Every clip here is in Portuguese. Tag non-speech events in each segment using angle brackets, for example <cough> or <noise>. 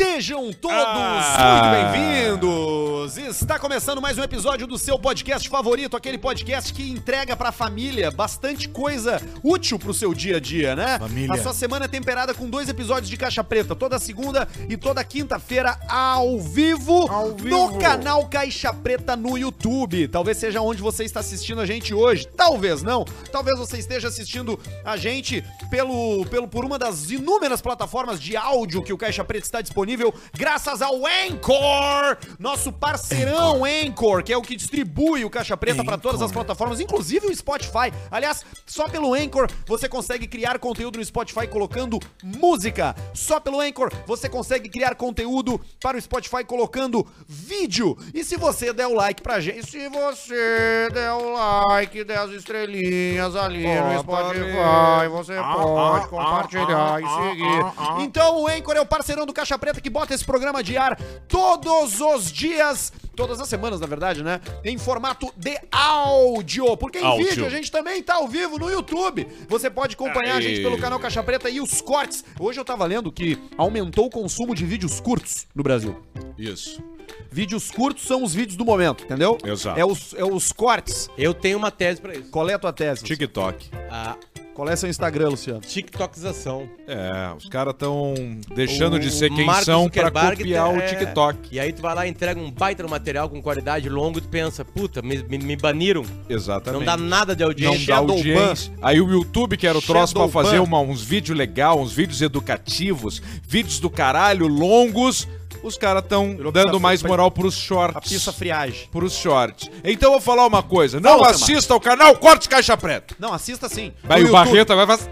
Sejam todos Ah. muito bem-vindos! Está começando mais um episódio do seu podcast favorito, aquele podcast que entrega pra família bastante coisa útil pro seu dia a dia, né? Família. A sua semana é temperada com dois episódios de Caixa Preta, toda segunda e toda quinta-feira ao vivo, Ao no vivo. canal Caixa Preta no YouTube. Talvez seja onde você está assistindo a gente hoje, talvez não. Talvez você esteja assistindo a gente pelo, pelo por uma das inúmeras plataformas de áudio que o Caixa Preta está disponível, graças ao Anchor, nosso parceirão Anchor, que é o que distribui o Caixa Preta para todas as plataformas, inclusive o Spotify. Aliás, só pelo Anchor você consegue criar conteúdo no Spotify colocando música. Só pelo Anchor você consegue criar conteúdo para o Spotify colocando vídeo. E se você der o like pra gente, se você der o like, der as estrelinhas ali no Spotify, você pode compartilhar e seguir. Então o Anchor é o parceirão do Caixa Preta que bota esse programa de ar todos os dias, Yes. Todas as semanas, na verdade, né? Em formato de áudio. Porque em Áudio. vídeo a gente também tá ao vivo no YouTube. Você pode acompanhar a Aí. gente pelo canal Caixa Preta e os cortes. Hoje eu tava lendo que aumentou o consumo de vídeos curtos no Brasil. Isso. Vídeos curtos são os vídeos do momento, entendeu? Exato. É os, é os cortes. Eu tenho uma tese pra isso. Qual é a tua tese? TikTok. A Qual é seu Instagram, Luciano? TikTokização. É, os caras estão deixando O de ser quem Mark são pra Zuckerberg copiar o é- TikTok. E aí tu vai lá, entrega um baita no material com qualidade longo e tu pensa, puta, me, me, me baniram. Exatamente. Não dá nada de Não audiência. dá Shadow audiência. Aí o YouTube, que era o troço pra Shadow fazer ban. uma- uns vídeos legais, uns vídeos educativos, vídeos do caralho, longos, os caras estão dando mais moral pros A shorts. pista friagem. Pros shorts. Então eu vou falar uma coisa. Não Fala, assista ao canal Corte Caixa Preta. Não, assista sim. No o YouTube. Barreto vai fazer...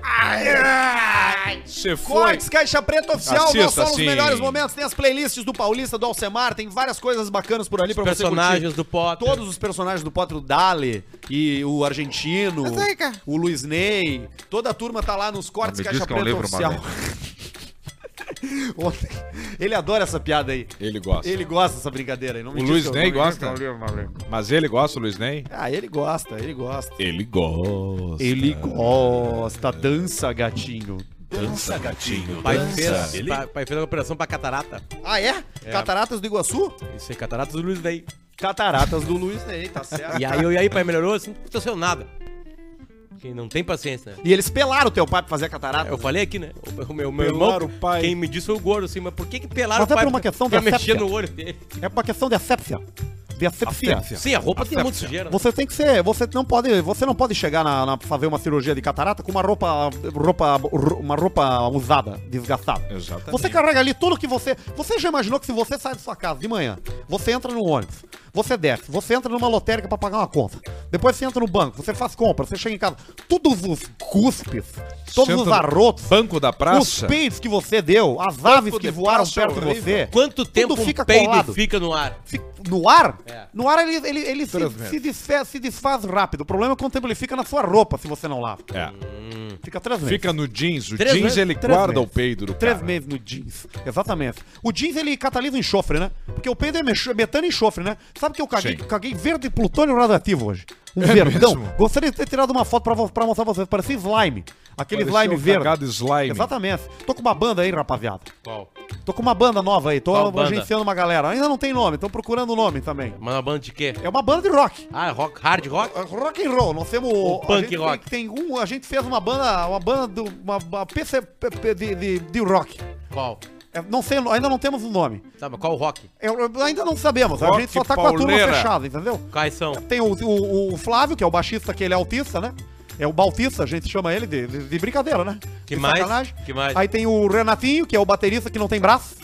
Você foi. Cortes, Caixa Preta Oficial, Assista, nós somos os sim. melhores momentos. Tem as playlists do Paulista, do Alcemar, tem várias coisas bacanas por ali pra você personagens curtir. do Potter. Todos os personagens do Potter, o Dali e o argentino, o Luiz Ney, toda a turma tá lá nos Cortes Caixa é Preta Oficial. <laughs> <laughs> Ontem- ele adora essa piada aí. Ele gosta. Ele gosta dessa brincadeira aí. Não me O Luiz Ney gosta? é. Mas ele gosta, o Luiz Ney? Ah, ele gosta, ele gosta. Ele gosta. Ele gosta. Dança, gatinho. Dança, gatinho. Pai fez, pai, pai fez uma operação pra catarata. Ah, é? Cataratas do Iguaçu? Isso aí, cataratas do Luiz Day. Cataratas do Luiz Ney, tá <laughs> certo. E aí, eu- e aí, pai, melhorou assim, não aconteceu nada. Quem não tem paciência, né? E eles pelaram o teu pai pra fazer a catarata. Eu falei aqui, né? O, o meu, meu irmão, o pai. quem me disse foi o gordo, assim, mas por que que pelaram Mas o é pai por uma pra- questão pra de mexer asepsia. no olho dele? É uma questão de asepsia. De asepsia. Sim, a roupa tem muito sujeira. né? Você tem que ser, você não pode, você não pode chegar na, na- fazer uma cirurgia de catarata com uma roupa, roupa, uma roupa usada, desgastada. Exatamente. Você carrega ali tudo que você, você já imaginou que se você sai da sua casa de manhã, você entra no ônibus, você desce, você entra numa lotérica pra pagar uma conta, depois você entra no banco, você faz compra, você chega em casa, todos os cuspes, todos Senta os arrotos, Banco da os praça. peitos que você deu, as aves que de voaram praça perto de horrível. você, Quanto tempo tudo um fica peido colado. fica no ar? No ar? É. No ar ele, ele, ele se, Três se, desfaz, se desfaz rápido. O problema é quanto tempo ele fica na sua roupa se você não lava. É. Fica três meses. Fica no jeans. O Três jeans meses? ele Três guarda meses. o peido do Três cara. meses no jeans. Exatamente. O jeans ele catalisa enxofre, né? Porque o peido é mex- metano e enxofre, né? Sabe que eu caguei, Sim. caguei verde plutônio radioativo hoje? Um É verdão. mesmo? Gostaria de ter tirado uma foto pra, pra mostrar pra vocês. Parecia slime. Aquele Parecia slime verde. slime. Exatamente. Tô com uma banda aí, rapaziada. Qual? Tô com uma banda nova aí. Tô Qual banda? agenciando uma galera. Ainda não tem nome. Tô procurando nome também. Mas uma banda de quê? É uma banda de rock. Ah, rock, hard rock? Rock and roll, nós temos a punk rock. Tem, tem um, a gente fez uma banda, uma banda do uma, uma PC de, de, de rock. Qual? É, não sei, ainda não temos o nome. Tá, mas qual rock? Eu- eu- ainda não sabemos. a Rock gente só tá com a turma pauleira. fechada, entendeu? Quais são? Tem o, o, o Flávio, que é o baixista, que ele é autista, né? É o Bautista, a gente chama ele de, de, de brincadeira, né? Que De mais? sacanagem. Que mais? Aí tem o Renatinho, que é o baterista que não tem braço.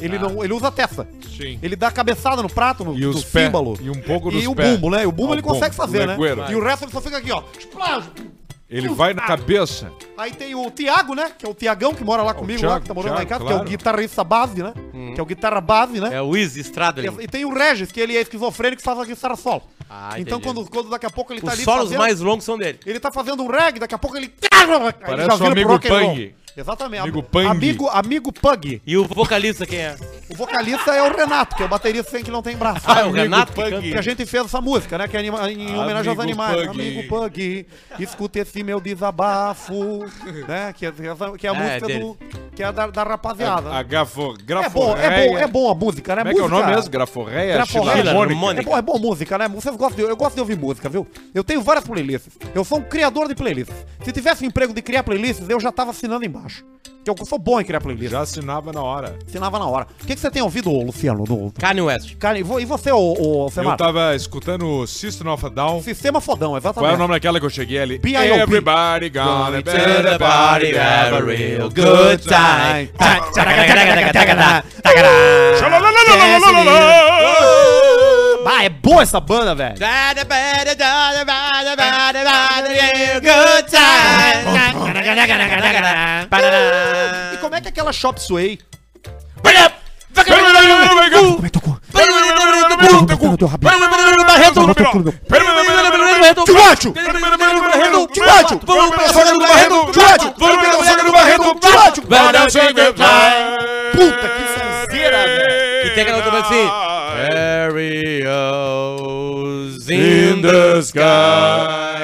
Ele, Ah. não, ele usa a testa. Sim. Ele dá cabeçada no prato, no, E no símbolo. E um pouco nos E o bumbo, né? E o bumbo Ah, ele o bumbo, consegue fazer, o né? legueiro. E o resto ele só fica aqui, ó. Ele vai na cabeça. Aí tem o Tiago, né? Que é o Tiagão que mora lá comigo, lá, Thiago, que tá morando lá em Thiago, casa, que é o claro. guitarrista base, né? Que é o guitarra base, né? É o Easy Stradlin. E tem o Regis, que ele é esquizofrênico e faz a guitarra solo. Ah, então, entendi. quando, quando daqui a pouco ele tá Os ali solos fazendo, mais longos são dele. Ele tá fazendo um reggae, daqui a pouco ele... <laughs> Aí ele Parece já pro amigo rock and roll. Pang. Exatamente. Amigo Pang. Amigo, amigo Pug. E o vocalista quem é? O vocalista é o Renato, que é o baterista sem que não tem braço. Ah, é o Renato que Pug. Que a gente fez essa música, né? Que é anima- em homenagem aos animais. Pug. Amigo Pug, escuta esse meu desabafo, né? Que é, que é a É, música dele. do. Que é da, da rapaziada. A grafo, É bom, é bom, é bom a música, né? Como é que é o música, nome mesmo? Graforreia? Graforreia. É bom, é bom música, né? Vocês gostam de, eu gosto de ouvir música, viu? Eu tenho várias playlists. Eu sou um criador de playlists. Se tivesse um emprego de criar playlists, eu já tava assinando embaixo. Que eu sou bom em criar playlists. Já assinava na hora. Assinava na hora. O que, que você tem ouvido, Luciano? Do... Kanye West. Cara, e vo- e você, ô, ô Eu tava escutando o System of a Down. Sistema fodão, exatamente. Qual é o nome daquela que eu cheguei ali? B.I.O.P. Everybody gonna be to the party, have a real good time. Ah, é boa essa banda, velho. E como é que é aquela Shop Sway? Como é que tocou? Tio Tio Puta, que sonzeira, velho. E tem aquela outra assim. Aerials in the sky.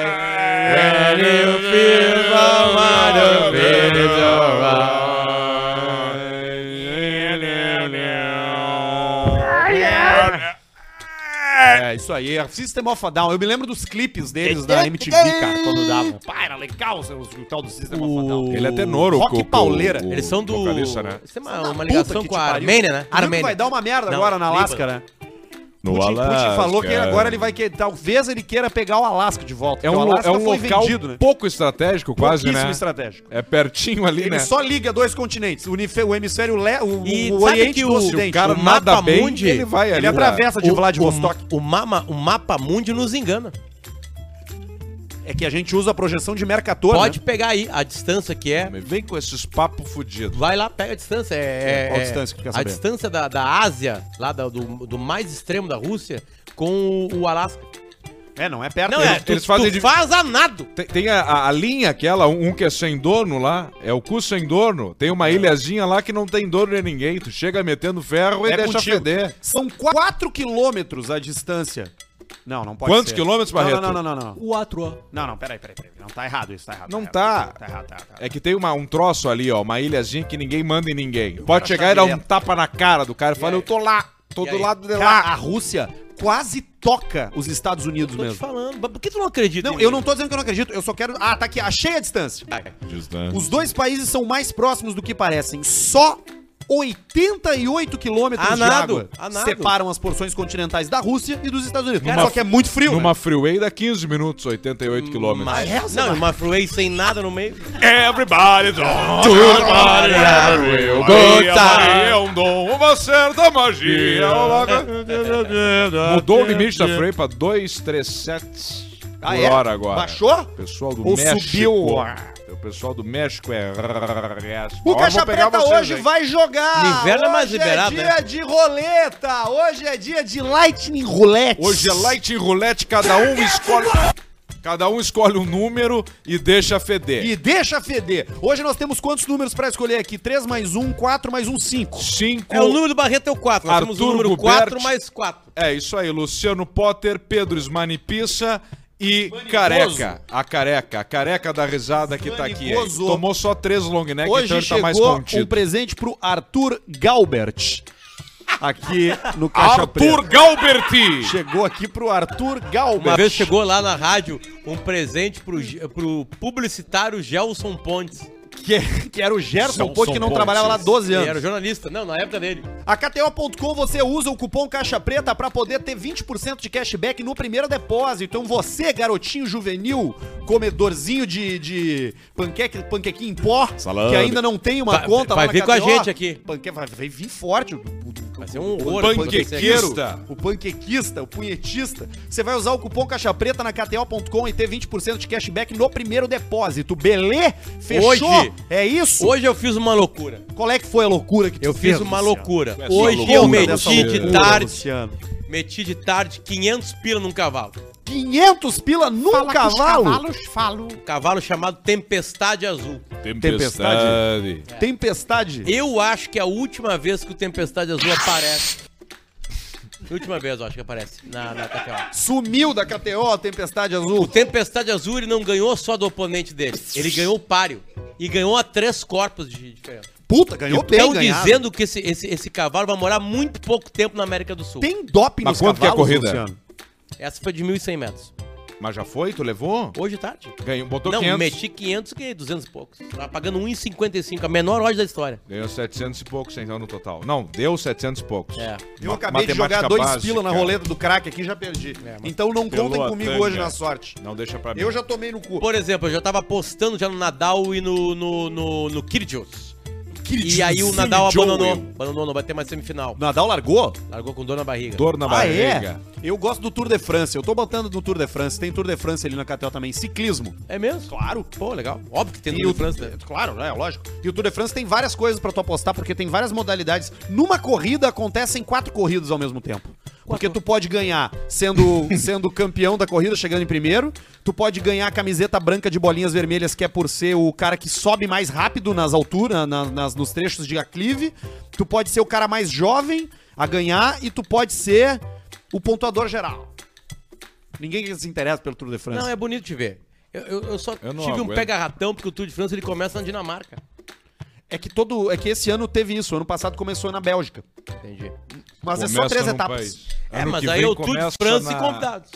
When you feel the light of it is É, isso aí. é System of a Down. Eu me lembro dos clipes deles da MTV, cara, quando davam. Pá, era legal o tal do System of a Down. Ele é tenor, o Rock o- o- pauleira. o Eles são do. vocalista, né? Isso é uma, uma puta ligação que com te a pariu. Armênia, né? Armênia. vai dar uma merda Não, agora na Líbano. Alasca, né? No Putin, Putin falou que agora ele vai que talvez ele queira pegar o Alasca de volta. É um, o é um foi local vendido, né? pouco estratégico, quase, né? estratégico. É pertinho ali, Ele né? só liga dois continentes, o, o hemisfério le, o, E o Oriente que o o- Ocidente. O cara o nada mapa bem, mundi, ele vai ali. ele atravessa de Vladivostok. O, o, mapa, o mapa mundi nos engana. É que a gente usa a projeção de Mercator, Pode né? pegar aí a distância que é. Vem com esses papos fudidos. Vai lá, pega a distância. É, Qual é- distância que quer A saber? distância da, da Ásia, lá da- do, do mais extremo da Rússia, com o, o Alasca. É, não é perto. Não, dele. é, tu, eles fazem tu de- faz a nado. Tem, tem a, a- a linha aquela, um, um que é sem dono lá, é o cu sem dono. Tem uma ilhazinha lá que não tem dono de ninguém. Tu chega metendo ferro e É deixa contigo. feder. São 4 quilômetros a distância. Não, não pode Quantos ser. quilômetros, Barreto? Não, não, não, não. Não, Quatro. não, não peraí, peraí, peraí. Não, tá errado isso, tá errado. Não errado, tá. Tá errado, tá errado. Tá errado. É que tem uma, um troço ali, ó, uma ilhazinha que ninguém manda em ninguém. Pode chegar e dar um tapa na cara do cara e falar, eu tô lá, tô E do aí? lado de lá. a Rússia quase toca os Estados Unidos Tô te mesmo. falando. Mas por que tu não acredita? Não, eu não tô dizendo que eu não acredito, eu só quero. Ah, tá aqui, achei a distância. Justamente. Os dois países são mais próximos do que parecem. Só 88 quilômetros de água separam as porções continentais da Rússia e dos Estados Unidos. Numa- Só que é muito frio, Numa né? freeway dá 15 minutos, 88 quilômetros. Mas, essa não, uma freeway sem nada no meio. Everybody real good time. É um dom, uma certa magia. Mudou o limite da freeway pra 237 Ah, por é? hora agora. Baixou? Pessoal do Ou México. subiu? O pessoal do México é. O Caixa Preta vocês, hoje hein? vai jogar! No inverno é mais hoje liberado, é dia né? de roleta! Hoje é dia de Lightning Roulette! Hoje é Light Roulette, cada um escolhe. Cada um escolhe um número e deixa feder. E deixa feder! Hoje nós temos quantos números pra escolher aqui? 3 mais 1, 4 mais 1, 5. Cinco. É o número do Barreto é o 4. Nós temos o número Gubert. 4 mais 4. É isso aí, Luciano Potter, Pedro Smanipissa e Careca. A careca, a careca da risada que tá aqui. hein? Tomou só três long neck, Hoje então ele tá mais chegou um contido. presente pro Arthur Galbert. Aqui no Caixa Arthur Preta. Galberti! Chegou aqui pro Arthur Galbert. Uma vez chegou lá na rádio um presente pro, pro publicitário Gelson Pontes. Que, que era o Gerson Ponte, que não Pontes. trabalhava lá há 12 Ele anos. era jornalista. Não, na época dele. A KTO.com você usa o cupom Caixa Preta pra poder ter 20% de cashback no primeiro depósito. Então você, garotinho juvenil, comedorzinho de, de panqueque, panquequinho em pó, Salame. que ainda não tem uma Vai- conta vai lá vir na com a gente aqui. Panque, vai, vai vir forte. O, Vai ser um horror. O panquequeiro. o panquequista, o punhetista. Você vai usar o cupom Caixa Preta na KTO.com e ter 20% de cashback no primeiro depósito. Belê? Fechou? Hoje- é isso? Hoje eu fiz uma loucura. Qual é que foi a loucura que tu Eu fez, fiz uma Luciano? loucura. Essa Hoje loucura eu meti de loucura, tarde. Luciano. Meti de tarde 500 pila num cavalo. 500 pila num cavalo? falo. Cavalo chamado Tempestade Azul. Tempestade. Tempestade. Eu acho que é a última vez que o Tempestade Azul aparece. Última vez, eu acho que aparece na, na KTO. Sumiu da KTO a Tempestade O Azul. Tempestade Azul ele não ganhou só do oponente dele. Ele ganhou o páreo. E ganhou a três corpos de diferença. Puta, ganhou bem Estão ganhado. dizendo que esse, esse, esse cavalo vai morar muito pouco tempo na América do Sul. Tem doping Mas nos quanto que é a cavalos, corrida? Luciano? Essa foi de 1.100 metros. Mas já foi? Tu levou? Hoje tarde. Ganhou, botou não, 500. meti 500 e ganhei 200 e poucos. Tava pagando 1,55, a menor loja da história. Ganhou 700 e poucos então no total. Não, deu 700 e poucos. É. Eu Ma- acabei de jogar dois básica. pila na roleta do craque aqui e já perdi. É, então não contem comigo Atanga. hoje na sorte. Não deixa pra mim. Eu já tomei no cu. Por exemplo, eu já tava apostando já no Nadal e no, no, no, no Kyrgios. E aí o Nadal Joel. abandonou. Abandonou, não vai ter mais semifinal. Nadal largou? Largou com dor na barriga. Dor na Ah, barriga. é? Eu gosto do Tour de France. Eu tô botando no Tour de France. Tem Tour de France ali na KTO também. Ciclismo. É mesmo? Claro. Pô, legal. Óbvio que tem E no o França. né? Claro, é lógico. E o Tour de France tem várias coisas pra tu apostar, porque tem várias modalidades. Numa corrida acontecem quatro corridas ao mesmo tempo. Porque tu pode ganhar sendo, <laughs> sendo campeão da corrida, chegando em primeiro. Tu pode ganhar a camiseta branca de bolinhas vermelhas, que é por ser o cara que sobe mais rápido nas alturas, na- nas, nos trechos de aclive. Tu pode ser o cara mais jovem a ganhar e tu pode ser o pontuador geral. Ninguém se interessa pelo Tour de France. Não, é bonito de ver. Eu, eu- eu só Eu não tive um aguento. pega-ratão, porque o Tour de França ele começa na Dinamarca. É que todo. É que esse ano teve isso. Ano passado começou na Bélgica. Entendi. Mas é só Começa três etapas. país. É, Ano mas aí vem o Tour de começa França na- e convidados.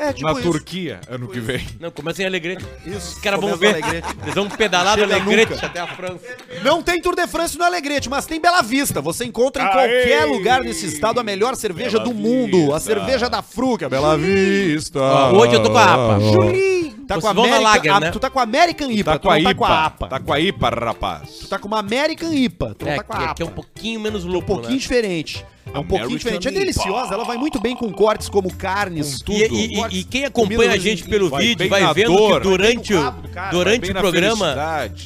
É, tipo Na isso. Turquia, ano que vem. Não, começa em Alegrete. Isso, Os caras vão ver. Alegrete. Eles vão pedalar do Chega Alegrete nunca. até a França. Não tem Tour de France no Alegrete, mas tem Bela Vista. Você encontra em qualquer lugar desse estado a melhor cerveja do mundo. A cerveja da Fruca. Bela Vista. Hoje eu tô com a APA. Julinho. Tá Vocês com a American, Lager, a- né? Tu tá com a American IPA, Tá tu com a não tá IPA. com a APA. Tá com a IPA, rapaz. Tu tá com uma American IPA, tu não É, tá com a que APA. aqui é um pouquinho menos um lúpulo, pouquinho né? diferente. É um pouquinho diferente. É deliciosa, ela vai muito bem com cortes como carnes, Com tudo. E, e- e- e quem acompanha a dos- gente pelo vai vídeo vai vendo dor, que durante, o, cara, durante o programa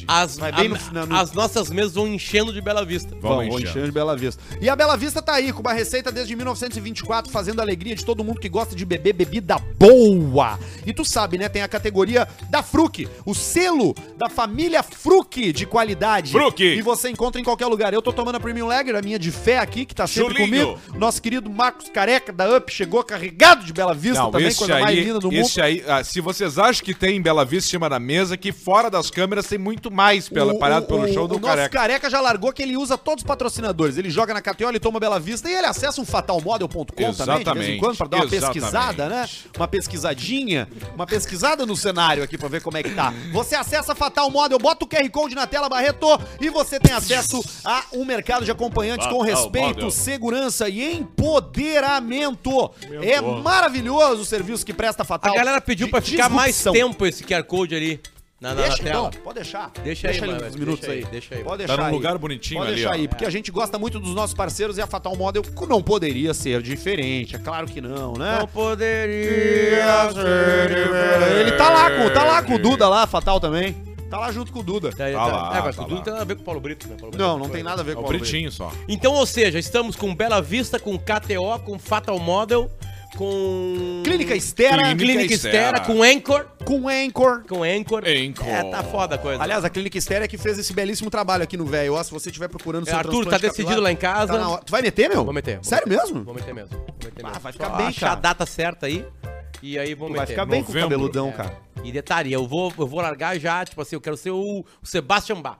as, a- no- na- no- as nossas mesas vão enchendo de Bela Vista. Vamos Vamos, enchendo. enchendo de Bela Vista. E a Bela Vista tá aí, com uma receita desde 1924, fazendo a alegria de todo mundo que gosta de beber bebida boa. E tu sabe, né? Tem a categoria da Fruc, o selo da família Fruc de qualidade. Fruc. E você encontra em qualquer lugar. Eu tô tomando a Premium Lager, a minha de fé aqui, que tá sempre Julinho. comigo. Nosso querido Marcos Careca da UP chegou carregado de Bela Vista Não, também, coisa mais aí, linda do mundo. esse aí, ah, se vocês acham que tem em Bela Vista em cima da mesa, que fora das câmeras tem muito mais pela, O- parado o- pelo o- show do o nosso Careca. careca já largou que ele usa todos os patrocinadores. Ele joga na KTO, ele toma Bela Vista e ele acessa um fatalmodel.com também, de vez em Exatamente, quando, pra dar uma exatamente. pesquisada, né? Uma pesquisadinha, uma pesquisada no cenário aqui pra ver como é que tá. Você acessa Fatal Model, bota o QR Code na tela, Barreto, e você tem acesso a um mercado de acompanhantes com Fatal respeito, Model. segurança e empoderamento. É maravilhoso o serviço que presta a Fatal. A galera pediu pra ficar mais tempo esse QR Code ali na, na, na Deixa tela. então, pode deixar. Deixa aí, ali mano, uns minutos deixa aí, aí. deixa aí. Pode Tá deixar num aí. lugar bonitinho Pode ali, deixar ó. aí, porque a gente gosta muito dos nossos parceiros e a Fatal Model não poderia ser diferente. É claro que não, né? Não poderia ser diferente. Ele tá lá com, tá lá com o Duda lá, Fatal também. Tá lá junto com o Duda. Tá, Tá tá. lá, é, mas tá tudo lá. não tem nada a ver com o Paulo Brito, né? Paulo Brito Não, não tem nada a ver É com o o Paulo Britinho só. Então, ou seja, estamos com Bela Vista, com KTO, com Fatal Model, com. Clínica Estera, Clínica Clínica Estera. Com Anchor. com Anchor. Com Anchor. Anchor. É, tá foda a coisa. Aliás, a Clínica Estera é que fez esse belíssimo trabalho aqui no velho. Ó, se você estiver procurando É, Arthur, tá decidido capilar, lá em casa. tá na. Tu vai meter, meu? Vou meter. vou Sério meter. mesmo? Vou meter mesmo. Vou meter Ah, mesmo. vai ficar Só bem, achar cara. a data certa aí. E aí vou Tu meter. vai ficar bem com o Novembro. cabeludão, É. cara. E detalhe, eu vou, eu vou largar já, tipo assim, eu quero ser o, o Sebastian Bach.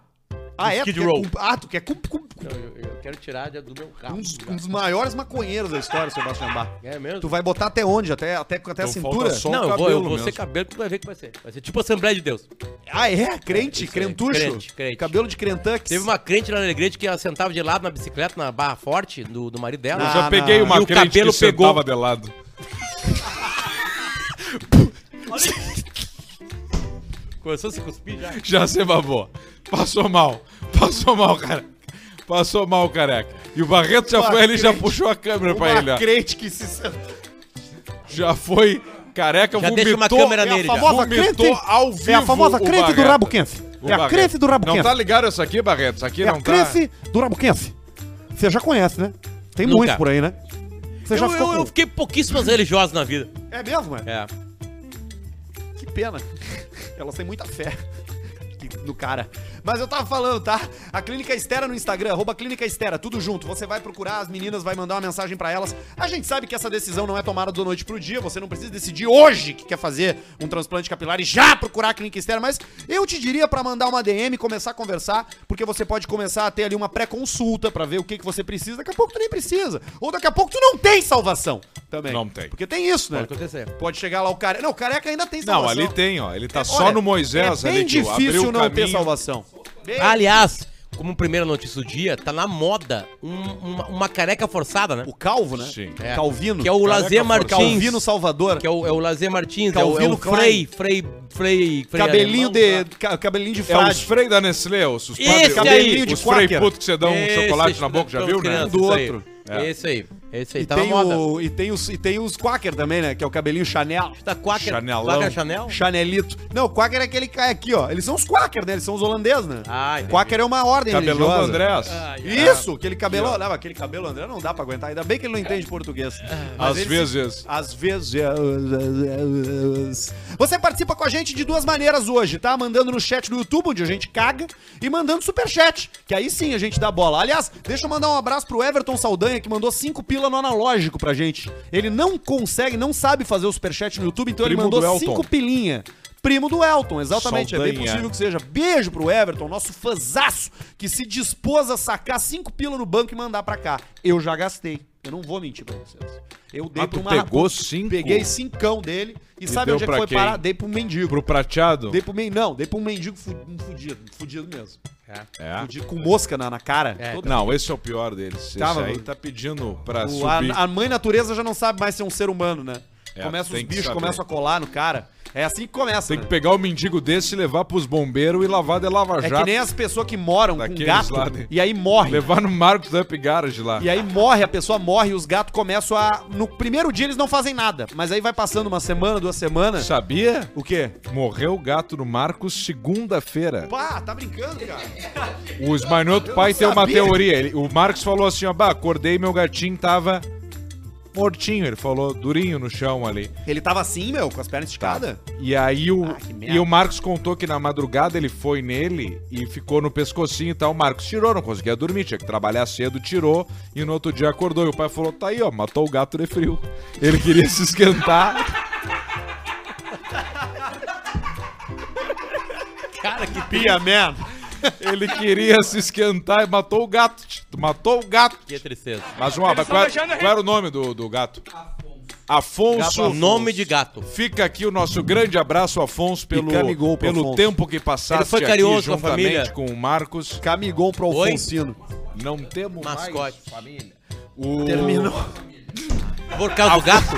Ah, é? Skid quer Row. cum- Ah, tu quer cum- cum- Não, eu, eu quero tirar de- do meu carro. um, dos, um dos maiores maconheiros da história, Sebastião Bach. É mesmo? Tu vai botar até onde? Até, até, até a Então cintura? falta só- Não, eu vou, eu cabelo vou ser cabelo que tu vai ver que vai ser. Vai ser tipo Assembleia de Deus. Ah, é? Crente, aí. crentucho. Crente, crente. Cabelo de crentux. Teve uma crente lá na Alegrete que ela sentava de lado na bicicleta, na barra forte do, do marido dela. Eu Ah, já peguei uma E o crente cabelo que pegou. sentava de lado. Começou a se cuspir já. Já se babou. Passou mal. Passou mal, cara. Passou mal, careca. E o Barreto já Uma foi ali e já crente. puxou a câmera pra ele, ó. crente que se... Já foi careca, Já vomitou. deixa uma câmera É a nele já. famosa Vomitou crente. ao vivo É a famosa o crente do Barreto. rabo quente. O É a Barreto. crente do rabo Não tá ligado isso aqui, Barreto? Isso aqui É não a tá... crente do rabo quente. Você já conhece, né? Tem Nunca. muito por aí, né? Você já eu, ficou eu, com- eu fiquei pouquíssimas religiosas na vida. É mesmo, é? É. Pena. Elas têm muita fé <laughs> no cara. Mas eu tava falando, tá? A Clínica Estera no Instagram, arroba Clínica Estera, tudo junto. Você vai procurar as meninas, vai mandar uma mensagem pra elas. A gente sabe que essa decisão não é tomada da noite pro dia, você não precisa decidir hoje que quer fazer um transplante capilar e já procurar a Clínica Estera, mas eu te diria pra mandar uma DM, começar a conversar, porque você pode começar a ter ali uma pré-consulta pra ver o que, que você precisa. Daqui a pouco tu nem precisa. Ou daqui a pouco tu não tem salvação também. Não tem. Porque tem isso, né? Pode acontecer. Pode chegar lá o cara. Não, o careca ainda tem Não, salvação. ali tem, ó. Ele tá É, só olha, no Moisés é bem ali. difícil o não ter caminho. salvação. Bem- Aliás, como primeira notícia do dia, tá na moda um- uma, uma careca forçada, né? O Calvo, né? Sim. É. Calvino. Que é o Careca Lazer. Martins. Calvino Salvador. Que é o, é o Lazer Martins, é o, é Calvino Frei. Frei, Frei, Frei Cabelinho de, ca- cabelinho de É os frade. freio da Nestlé, os, os Esse aí. de Os freio quaker. puto que você dá um Esse chocolate na boca, já viu, né? crianças, Do isso aí. outro. É. Esse aí, esse aí, E tá na tem, moda. o, e, tem os, e tem os quaker também, né? Que é o cabelinho Chanel. Tá Quaker, Chanelão. Quaker Chanel? Chanelito. Não, o quaker é aquele cara aqui, ó. Eles são os quaker, né? Eles são os holandeses, né? Ah, entendi. quaker é uma ordem Cabelão do religiosa. Andrés. Ah, Isso, aquele cabelo. Não, aquele cabelo André não dá pra aguentar. Ainda bem que ele não entende português. Mas Às ele vezes. Às vezes. Você participa com a gente de duas maneiras hoje, tá? Mandando no chat do YouTube, onde a gente caga, e mandando superchat, que aí sim a gente dá bola. Aliás, deixa eu mandar um abraço pro Everton Saldanha, que mandou cinco pila no analógico pra gente. Ele não consegue, não sabe fazer o superchat no YouTube, então ele Primo do mandou cinco pilinha. Primo do Elton, exatamente. É bem possível que seja. Beijo pro Everton, nosso fãzaço, que se dispôs a sacar cinco pila no banco e mandar pra cá. Eu já gastei. Eu não vou mentir pra vocês. Eu dei Ah, pra uma pegou cinco? Peguei cincão dele. E, E sabe onde é que foi quem? parar? Dei pro mendigo. Pro prateado? Dei pro mendigo. Não, dei pro mendigo fu- um fudido. Fudido mesmo. É. Fudido com mosca na, na cara. É. Não, esse é o pior deles. Esse Tava, aí tá pedindo pra O- subir. a, a mãe natureza já não sabe mais ser um ser humano, né? É, começa os bichos, saber. começam a colar no cara. É assim que começa. Tem né? que pegar o mendigo desse e levar pros bombeiros e lavar de lava É que nem as pessoas que moram com Daqueles gato lá de- e aí morre. Levar no Marcos Up Garage lá. E aí morre, a pessoa morre e os gatos começam a. No primeiro dia eles não fazem nada. Mas aí vai passando uma semana, duas semanas. Sabia? O quê? Morreu o gato do Marcos segunda-feira. Pá, tá brincando, cara. O Esmanhoto Eu pai tem uma teoria. Ele- o Marcos falou assim, ó, bah, acordei meu gatinho tava mortinho. Ele falou, durinho no chão ali. Ele tava assim, meu, com as pernas esticadas? E aí o, Ah, e o Marcos contou que na madrugada ele foi nele e ficou no pescocinho e tal. O Marcos tirou, não conseguia dormir, tinha que trabalhar cedo, tirou e no outro dia acordou. E o pai falou: tá aí, ó, matou o gato de frio. <laughs> Ele queria se esquentar. <laughs> Cara, que Pia, man. Ele queria se esquentar e matou o gato. Matou o gato. Que tristeza. Mas uma, qual, qual era o nome do, do gato? Afonso. Gato, nome de gato. Fica aqui o nosso grande abraço, Afonso, pelo, pelo Afonso. tempo que passaste Ele foi aqui carinhoso com a juntamente família. com o Marcos. Camigol pro Oi? Alfonsino. Não temos Mascote. mais família. O... Terminou. Por causa do gato?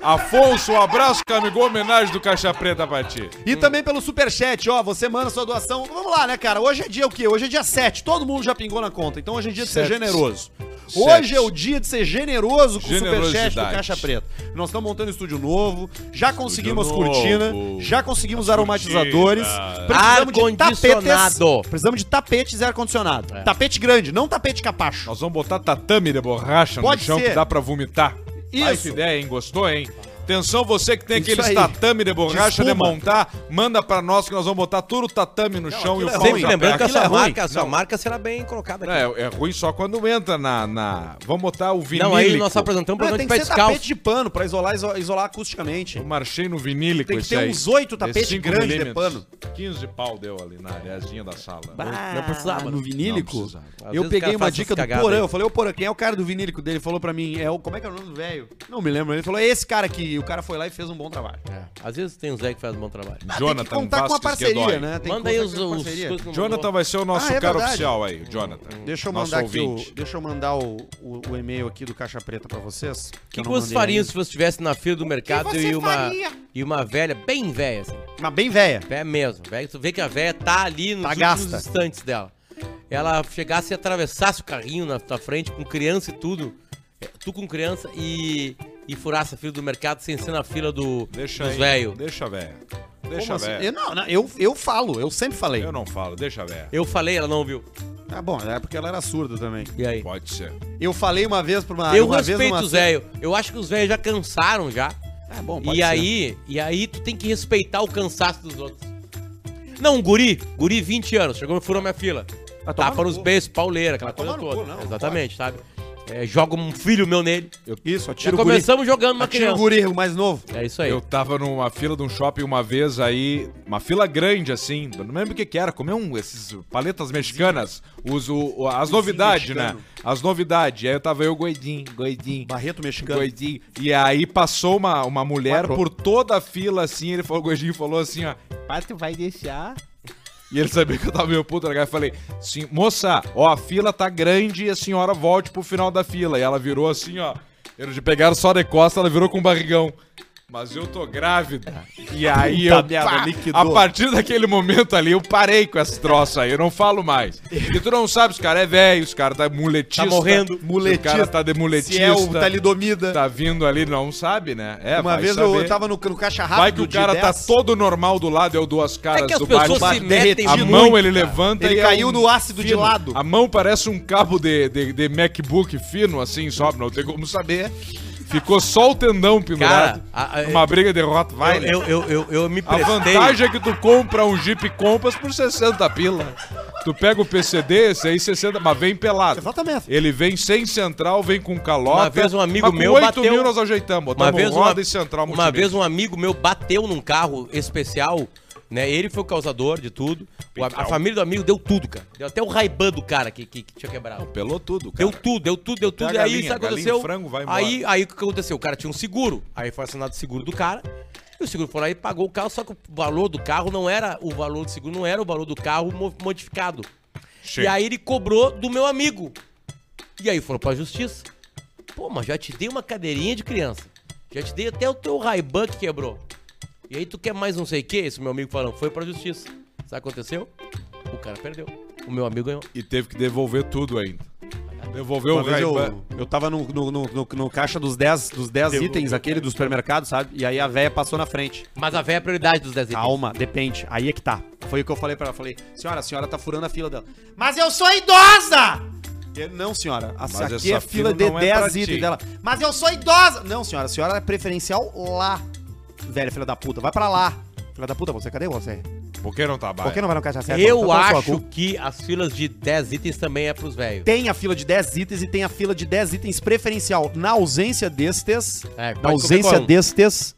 Afonso, um abraço, Camigol, homenagem do Caixa Preta pra ti. E também pelo superchat, ó, você manda sua doação. Vamos lá, né, cara? Hoje é dia o quê? Hoje é dia 7. Todo mundo já pingou na conta. Então hoje é dia de ser Sete. generoso. Sete. Hoje é o dia de ser generoso com o superchat do. Caixa Preta. Nós estamos montando um estúdio novo, já conseguimos novo. cortina, já conseguimos As aromatizadores. Precisamos de tapetes. Precisamos de tapetes e ar-condicionado. É. Tapete grande, não tapete capacho. Nós vamos botar tatame de borracha Pode no chão ser. que dá pra vomitar. Isso. que ideia, hein? Gostou, hein? Atenção, você que tem Isso aqueles aí. tatame de borracha de, espuma. montar, manda pra nós que nós vamos botar tudo o tatame no chão e o é pau ruim. Sempre lembrando que a sua Aquilo é marca, a sua Não. marca será bem colocada Não, aqui. é, é ruim só quando entra na. na... Vamos botar o vinílico. Não, aí nós apresentamos Não, pra tem de pé que ser descalço. tapete de pano pra isolar, iso- isolar acusticamente. Eu marchei no vinílico Tem que ter uns oito tapetes grandes de pano. 15 pau deu ali na areazinha da sala. não precisava, No não. vinílico? Não Eu peguei uma dica do Porã. Eu falei, ô Porã, quem é o cara do vinílico dele? Ele falou pra mim, é o. Como é que é o nome do velho? Não me lembro. Ele falou, é esse cara aqui. O cara foi lá e fez um bom trabalho. É, Às vezes tem um Zé que faz um bom trabalho. tem que Jonathan contar com a Vasquez parceria, né? Tem que Manda aí contar os, com a os parceria. coisas que não Jonathan mandou. vai ser o nosso Ah, é cara verdade. oficial aí, Jonathan. Deixa eu Nosso mandar aqui o, ouvinte. deixa eu mandar o, o, o e-mail aqui do Caixa Preta pra vocês. O que, que vocês fariam se você estivesse na fila do mercado você e uma, faria? e uma velha, bem velha, assim, Mas bem velha. velha mesmo, velha, tu vê que a velha tá ali nos Tá últimos gasta. instantes dela. Ela chegasse e atravessasse o carrinho na tua frente com criança e tudo, é, tu com criança e, e furasse a fila do mercado sem ser na fila do, Deixa dos velhos. Deixa velho. Deixa assim? velho. Eu, não, não, eu, eu falo, eu sempre falei. Eu não falo, deixa velho. Eu falei, ela não ouviu. Ah, bom, é porque ela era surda também. E aí? Pode ser. Eu falei uma vez pra uma. eu uma vez respeito numa- os velhos. Eu acho que os velhos já cansaram já. É bom, pode E ser. aí, e aí tu tem que respeitar o cansaço dos outros. Não, um guri, guri 20 anos, chegou e furou minha fila. Tapa no nos cu. beijos, pauleira, aquela coisa toda. cu, não, não Exatamente, sabe? É, joga um filho meu nele. Isso, Já atira o guri. começamos jogando uma Atira o criança. guri, o mais novo. É isso aí. Eu tava numa fila de um shopping uma vez aí, uma fila grande assim, eu não lembro o que que era, comer um, esses paletas mexicanas, os, o, o- as novidades, né? As novidades. Aí eu tava eu, goidinho, goidinho. Barreto mexicano. Goidinho. E aí passou uma, uma mulher Quatro. por toda a fila assim, ele falou, o Goidinho falou assim, ó, pai, tu vai deixar? E ele sabia que eu tava meio puto, né? Eu falei, sim, moça, ó, a fila tá grande e a senhora volte pro final da fila. E ela virou assim, ó. Eles de pegaram só de costa, ela virou com um barrigão. Mas eu tô grávida. E aí Puta eu. merda, pá, liquidou. a partir daquele momento ali, eu parei com esse troço aí, eu não falo mais. Porque tu não sabe, os caras é velho, os caras tá muletista. Tá morrendo. Muletista. O cara tá de muletista. Se é o talidomida. Tá vindo ali, não sabe, né? É, uma vez saber. eu tava no, no caixa rápido Vai que o de cara tá 10. todo normal do lado, é o duas caras É que as do pessoas baixo. se metem A muito, mão ele cara. levanta Ele e é caiu um no ácido de fino. lado. A mão parece um cabo de, de, de MacBook fino, assim, só, não tem como saber. Ficou só o tendão pendurado. Cara, a- a- Uma briga de Rottweiler. eu, eu, eu, eu, eu me A prestei. vantagem é que tu compra um Jeep Compass por 60 pila. Tu pega o PCD, esse aí 60, mas vem pelado. Exatamente. Ele vem sem central, vem com calota. Uma vez um amigo mas com meu 8 bateu- mil nós ajeitamos. Uma Botamos vez, roda uma, e central uma vez um amigo meu bateu num carro especial, né? Ele foi o causador de tudo. O- a, família do amigo deu tudo, cara. Deu até o Ray-Ban do cara que, que, que tinha quebrado. Pelou tudo, cara. Deu tudo, deu tudo, deu tudo. E aí, galinha, sabe o que aconteceu? frango, vai embora. aí, aí o que aconteceu? O cara tinha um seguro. Aí foi assinado o seguro do cara. E o seguro foi lá e pagou o carro, só que o valor do carro não era. O valor do seguro não era o valor do carro mo- modificado. Sim. E aí ele cobrou do meu amigo. E aí foram pra justiça. Pô, mas já te dei uma cadeirinha de criança. Já te dei até o teu Ray-Ban que quebrou. E aí tu quer mais não sei o que? Esse meu amigo falando, foi pra justiça. Sabe o que aconteceu? O cara perdeu. O meu amigo ganhou. E teve que devolver tudo ainda. Devolveu Uma o vez eu, eu tava no, no, no, no- no caixa dos 10 dos 10 Deu- itens, aquele do supermercado, sabe? E aí a véia passou na frente. Mas a véia é a prioridade dos 10 itens. Calma, depende. Aí é que tá. Foi o que eu falei pra ela. Falei, senhora, a senhora tá furando a fila dela. Mas eu sou idosa! Eu, não, senhora. A, Mas aqui essa é fila fila de não é pra 10 ti. itens dela. Mas eu sou idosa! Não, senhora, a senhora é preferencial lá. Velha filha da puta, vai pra lá. Filha da puta, você, cadê você? Por que não trabalha? Por que não vai no caixa certo? Eu sua acho que as filas de 10 itens também é pros velhos. Tem a fila de 10 itens e tem a fila de 10 itens preferencial. Na ausência destes, É, na ausência um. destes,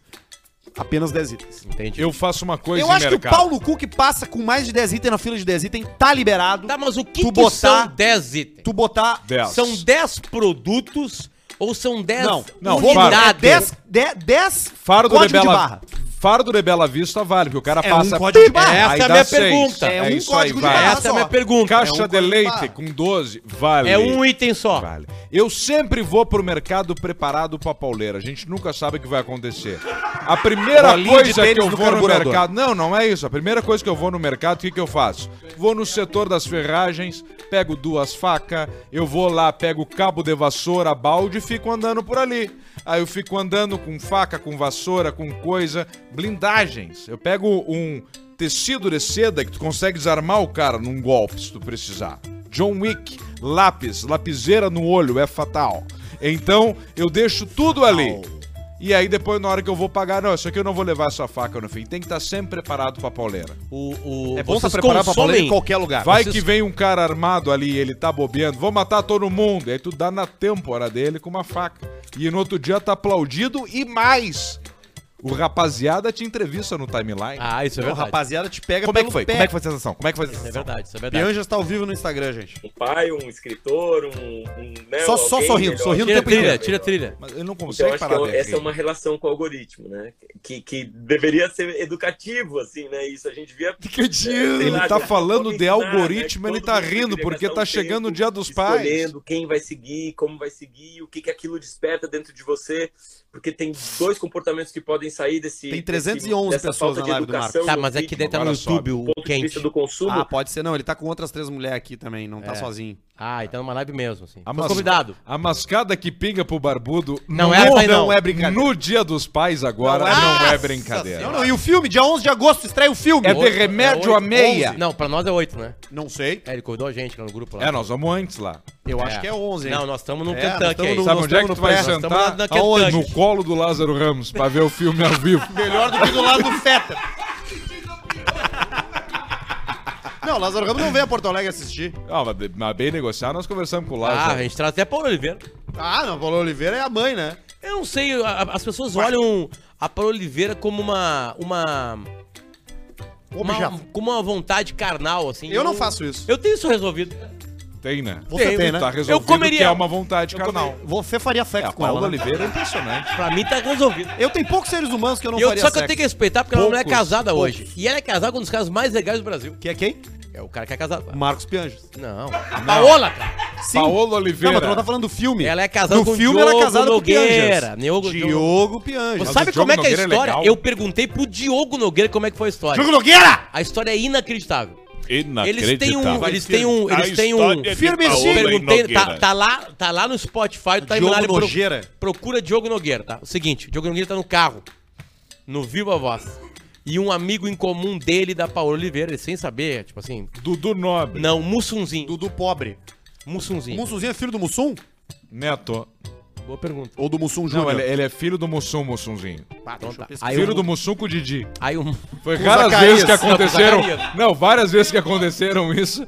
apenas 10 itens. Entendi. Eu faço uma coisa Eu acho que o mercado. Paulo Cu que passa com mais de 10 itens na fila de 10 itens tá liberado. Tá, mas o que, Tu que botar- são 10 itens? Tu botar. 10. São 10 produtos ou são 10 Não, não, unidades? 10, 10, 10 Fardo de código de Bela barra. Fardo de Bela Vista vale, porque o cara É passa um código de barra. Essa é a minha seis. pergunta. É um isso aí, código de vale. barra. Essa é a minha pergunta. Caixa É um de código de leite barra. com 12, vale. É um item só. Vale. Eu sempre vou pro mercado preparado pra pauleira. A gente nunca sabe o que vai acontecer. A primeira Bolinha de coisa que eu no vou no carburador. mercado. Não, não é isso. A primeira coisa que eu vou no mercado, o que, que eu faço? Vou no setor das ferragens, pego duas facas, eu vou lá, pego cabo de vassoura, balde e fico andando por ali. Aí eu fico andando com faca, com vassoura, com coisa. Blindagens. Eu pego um tecido de seda que tu consegue desarmar o cara num golpe se tu precisar. John Wick, lápis, lapiseira no olho, é fatal. Então eu deixo tudo ali. E aí depois na hora que eu vou pagar, não, isso aqui eu não vou levar essa faca no fim. Tem que estar sempre preparado pra pauleira. O, o, É bom estar vocês preparado pra pauleira em qualquer lugar. Vai vocês- que vem um cara armado ali, ele tá bobeando, vou matar todo mundo. E aí tu dá na têmpora dele com uma faca. E no outro dia tá aplaudido e mais. O rapaziada te entrevista no timeline. Ah, isso é Então, verdade. rapaziada, te pega Como é que foi? pé. Como é que foi a sensação? Como é que foi a Isso é sensação? verdade, isso é verdade. Pianja está ao vivo no Instagram, gente. um pai, um escritor, um. um né, Só- só sorrindo, melhor. sorrindo o Tira a tempo trilha, inteiro. tira a trilha. Mas ele não Então, consegue eu acho que parar é- essa é uma relação com o algoritmo, né? Que, que deveria ser educativo, assim, né? Isso a gente via. Que dia, ele lá, tá falando de ensinar, algoritmo, né, ele tá rindo porque tá um chegando o dia dos pais. Escolhendo quem vai seguir, como vai seguir, o que, que aquilo desperta dentro de você. Porque tem dois comportamentos que podem sair desse. Tem 311 desse- dessa pessoas falta na de live do educação Tá, mas é que daí tá no YouTube sobe. o do ponto quente. do consumo. Ah, pode ser. Não, ele tá com outras três mulheres aqui também, não tá É. sozinho. Ah, então é uma live mesmo, assim. A mas- convidado. A mascada que pinga pro barbudo. Não no- é essa aí, não. não é brincadeira. No dia dos pais agora Não é- não, é Nossa brincadeira. Não, não, e o filme, dia 11 de agosto, estreia o filme. É de remédio É a meia. Não, pra nós é 8, né? Não sei. É, ele convidou a gente lá no grupo lá. É, nós vamos antes lá. Eu acho que é 11, hein? Não, nós estamos no É, nós Kentucky estamos aí. no- Sabe nós onde é que tu no vai pré, nós sentar? estamos na- na Aonde? Kentucky. No colo do Lázaro Ramos, pra ver o filme ao vivo. <laughs> Melhor do que do lado do Feta. Não, Lázaro Ramos não veio a Porto Alegre assistir. Ah, mas, mas bem negociar, nós conversamos com o Ah, Lázaro. a gente traz até Paulo Oliveira. Ah, não, Paulo Oliveira é a mãe, né? Eu não sei, a- a- as pessoas olham a Paulo Oliveira como uma. uma. uma Objeto. como uma vontade carnal, assim. Eu não faço isso. Eu tenho isso resolvido. Tem, né? Você tem, né? Tá resolvido comeria- que é uma vontade carnal. Você faria É, sexo a com ela, Paula né? Oliveira é impressionante. Pra mim tá resolvido. Eu tenho poucos seres humanos que eu não E eu- faria só que eu sexo. tenho que respeitar porque ela não é Poucos, casada poucos. hoje. E ela é casada com um dos caras mais legais do Brasil. Que é quem? É o cara que é casado. Marcos Pianges. Não. A Paola, cara. Sim. Paola Não, Oliveira. mas tu não tá falando do filme. Ela é casada no com filme Diogo ela é casada Nogueira. com. Diogo- Diogo Pianges. Você sabe o como é que é a Nogueira é história? legal. eu perguntei pro Diogo Nogueira como é que foi a história. Diogo Nogueira! A história é inacreditável. Eles Inacreditável. têm um. Eles têm um. Eles têm um. de Firme sim. Perguntei, tá, Nogueira. tá lá, tá lá no Spotify, tá Diogo lá e pro- Nogueira. procura Diogo Nogueira, tá? O seguinte, o Diogo Nogueira tá no carro, no Viva Voz. E um amigo em comum dele, da Paola Oliveira, sem saber, tipo assim, Dudu Nobre. não, Mussunzinho. Dudu pobre. Mussunzinho. Mussunzinho é filho do Mussum? Neto. Boa pergunta. Ou do Mussum Não, Júnior? ele, ele é filho do Mussum, Mussunzinho. Ah, Então deixa eu tá. Aí filho do Mussum com o Didi. Aí um. Foi Zacarias. vezes que Não, aconteceram. Não, várias vezes que aconteceram isso.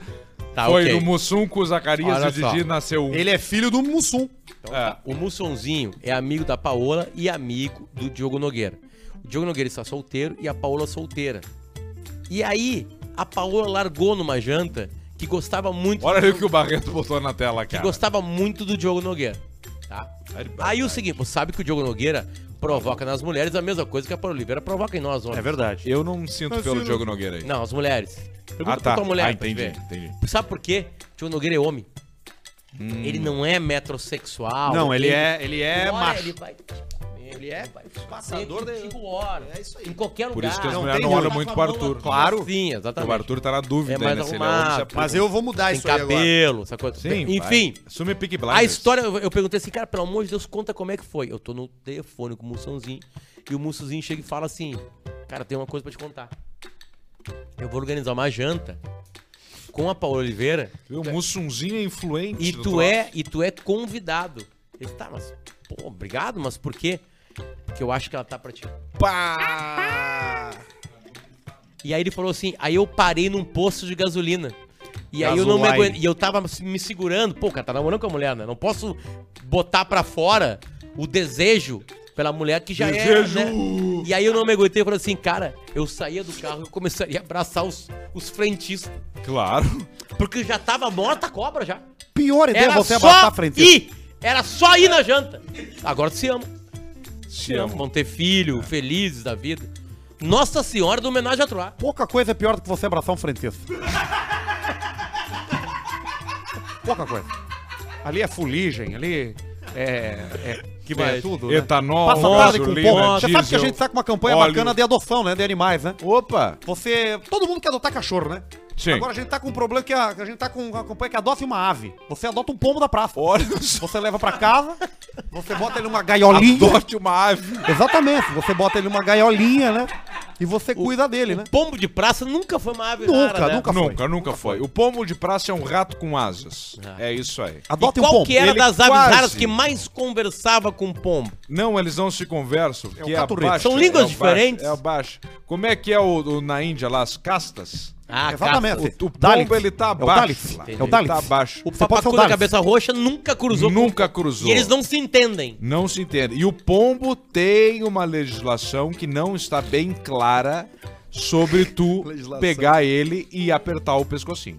Tá, Foi ok. no Mussum com o Zacarias Olha e o Didi só. nasceu um. Ele é filho do Mussum. É. O Mussonzinho é amigo da Paola e amigo do Diogo Nogueira. O Diogo Nogueira está solteiro e a Paola solteira. E aí, a Paola largou numa janta que gostava muito. Olha o que o Barreto botou na tela, que cara. gostava muito do Diogo Nogueira. Tá? Aí o seguinte, você sabe que o Diogo Nogueira provoca nas mulheres a mesma coisa que a Paola Oliveira provoca em nós, homens. É verdade. Eu não sinto Mas pelo filho- Diogo Nogueira aí. Não, as mulheres. Pergunta Ah, tá. pra mulher ah, entendi, entendi. Sabe por quê? O Diogo Nogueira é homem. Ele não é metrosexual. Não, ele é, ele é Olha, macho. Ele vai. Ele é passador de- contigo hora. É isso aí. Em qualquer lugar. Por isso que as Não, mulheres não olho. olham muito pro Arthur. Claro. Sim, exatamente. O Arthur tá na dúvida É mais ainda se ele é arrumado. Mas eu vou mudar Tem isso aí agora. cabelo, essa coisa. Sim, Enfim, vai. Assume Pick Blinders. a história, eu perguntei assim, cara, pelo amor de Deus, conta como é que foi. Eu tô no telefone com o Mussãozinho e o Mussãozinho chega e fala assim: Cara, tem uma coisa pra te contar. Eu vou organizar uma janta com a Paola Oliveira O Mussunzinho é influente. e tu é, e tu é convidado. Ele tá, mas, pô, obrigado, mas por quê? Porque eu acho que ela tá pra ti. Pá! E aí ele falou assim, aí eu parei num posto de gasolina. E aí eu não me aguento. E eu tava me segurando. Pô, cara, tá namorando com a mulher, né? Não posso botar pra fora o desejo pela mulher que já Desejo! é, né? E aí eu não me aguentei e falei assim, cara, eu saía do carro e começaria a abraçar os, os frentistas. Claro. Porque já tava morta a cobra já. Pior ideia é Era você abraçar a frente. ir. Era só ir na janta. Agora se amam. Amam. amo. Vão ter filho, felizes da vida. Nossa Senhora do homenagem a Troar. Pouca coisa é pior do que você abraçar um frentista. Pouca coisa. Ali é fuligem, ali é. é Que é mais? tudo. Né? Etanol, Passa tarde com gasolina, porra. Você sabe que a gente tá com uma campanha óleo. bacana de adoção, né? De animais, né? Opa! Você. Todo mundo quer adotar cachorro, né? Sim. Agora a gente tá com um problema que a, a gente tá com uma campanha que adote uma ave. Você adota um pombo da praça. Olha só. Você leva pra casa, você bota ele numa gaiolinha. Adote uma ave. Exatamente. Você bota ele numa gaiolinha, né? E você cuida dele, né? Pombo de praça nunca foi uma ave Nunca, rara, né? nunca foi. Nunca, nunca foi. O pomo de praça é um rato com asas. Ah. É isso aí. E Adota um qual pombo. que era Ele das aves quase- raras que mais conversava com o pombo? Não, eles não se conversam, É o que é a baixa. São línguas é o baixo, diferentes? É o baixo. Como é que é o, o- na Índia lá, as castas? Ah, Exatamente. caça. O, o pombo, ele tá É o abaixo. Dalit. lá. É o Ele Dalit. tá abaixo. O papacu da cabeça roxa nunca cruzou com Nunca pombo. cruzou. E eles não se entendem. Não se entende. E o pombo tem uma legislação que não está bem clara sobre tu <laughs> pegar ele e apertar o pescocinho.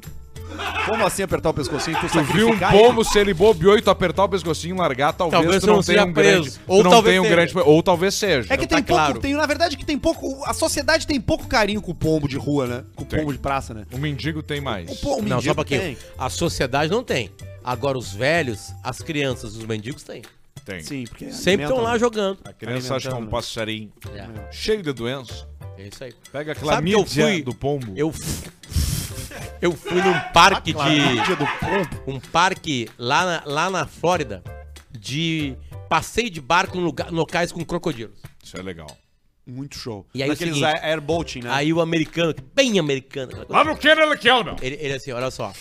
Como assim apertar o pescocinho? Tu, Tu viu um pombo, se ele bobeou e tu apertar o pescocinho e largar, talvez, Talvez tu não não tenha um preso. grande... Ou não talvez tenha um seja. grande... Ou talvez seja. É que Não tem tá pouco, claro. tem, na verdade que tem pouco, a sociedade tem pouco carinho com o pombo de rua, né? Com o Tem. pombo de praça, né? O mendigo tem mais. O pombo Não, só mendigo um pouquinho. tem. A sociedade não tem. Agora, os velhos, as crianças, os mendigos têm. Tem. Sim, porque Sempre estão lá né? jogando. A criança acha que é um Alimentando. passarinho É, cheio de doença. é isso aí. Pega aquela mídia do pombo. Eu. Eu fui num parque Clamídia de. Um parque lá na, lá na Flórida de passeio de barco em lugar- locais com crocodilos. Isso é legal. Muito show. E aí o Daqueles seguinte, air- airboating, né? Aí o americano, bem americano, Lá no Canada Kill, meu. ele, ele assim, olha só.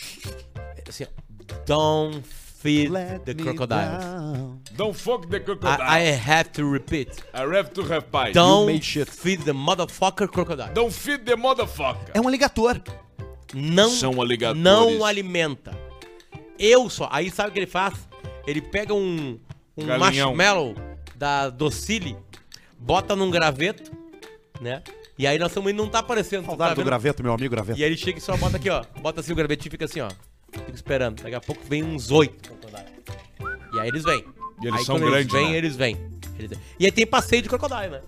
Assim, ó, don't feed Let the crocodiles. down. Don't fuck the crocodile. I, I have to repeat. I have to have pie. Don't made shit. feed the motherfucker crocodile. Don't feed the motherfucker. É um alligator. Não, São aligatores. não alimenta. Eu só. Aí sabe o que ele faz? Ele pega um, um Galinhão. marshmallow da Docile, bota num graveto, né? E aí nós estamos indo, não tá aparecendo. Saudade tá do vendo? graveto, meu amigo graveto. E aí ele chega e só bota aqui, ó. Bota assim o gravetinho e fica assim, ó. Fica esperando. Daqui a pouco vem uns oito crocodiles. E aí eles vêm. E eles aí são grandes, Eles vêm, né? eles vêm. Eles vêm. E aí tem passeio de crocodile, né?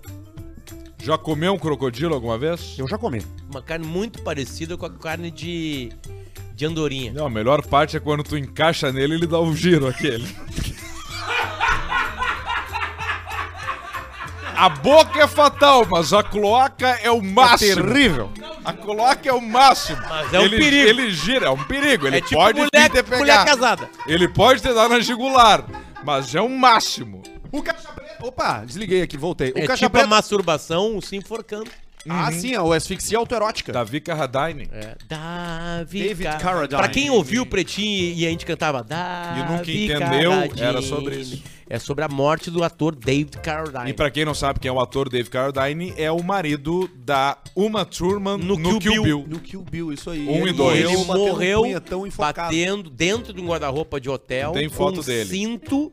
Já comeu um crocodilo alguma vez? Eu já comi. Uma carne muito parecida com a carne de. de andorinha. Não, a melhor parte é quando tu encaixa nele e ele dá um giro aquele. A boca é fatal, mas a cloaca é o máximo. terrível. A cloaca é o máximo. Mas é um ele, perigo. Ele gira, é um perigo. Ele é tipo pode mulher, vir te mulher pegar. casada. Ele pode te dar na jugular, mas é o máximo. O caixa preta. Opa, desliguei aqui, voltei. O É caixa tipo a preta. masturbação se enforcando. Ah, sim, o asfixia autoerótica. Davi Carradine. É. Davi, David Car- Carradine. Pra quem ouviu o Pretinho e a gente cantava Davi E nunca entendeu, Carradine. era sobre isso. É sobre a morte do ator David Carradine. E pra quem não sabe quem é o ator Dave Carradine, é o marido da Uma Thurman No no, Kill Kill, Bill. Bill. No Kill Bill, isso aí. Um e dois. Ele morreu batendo dentro de um guarda-roupa de hotel. Tem foto um dele. cinto.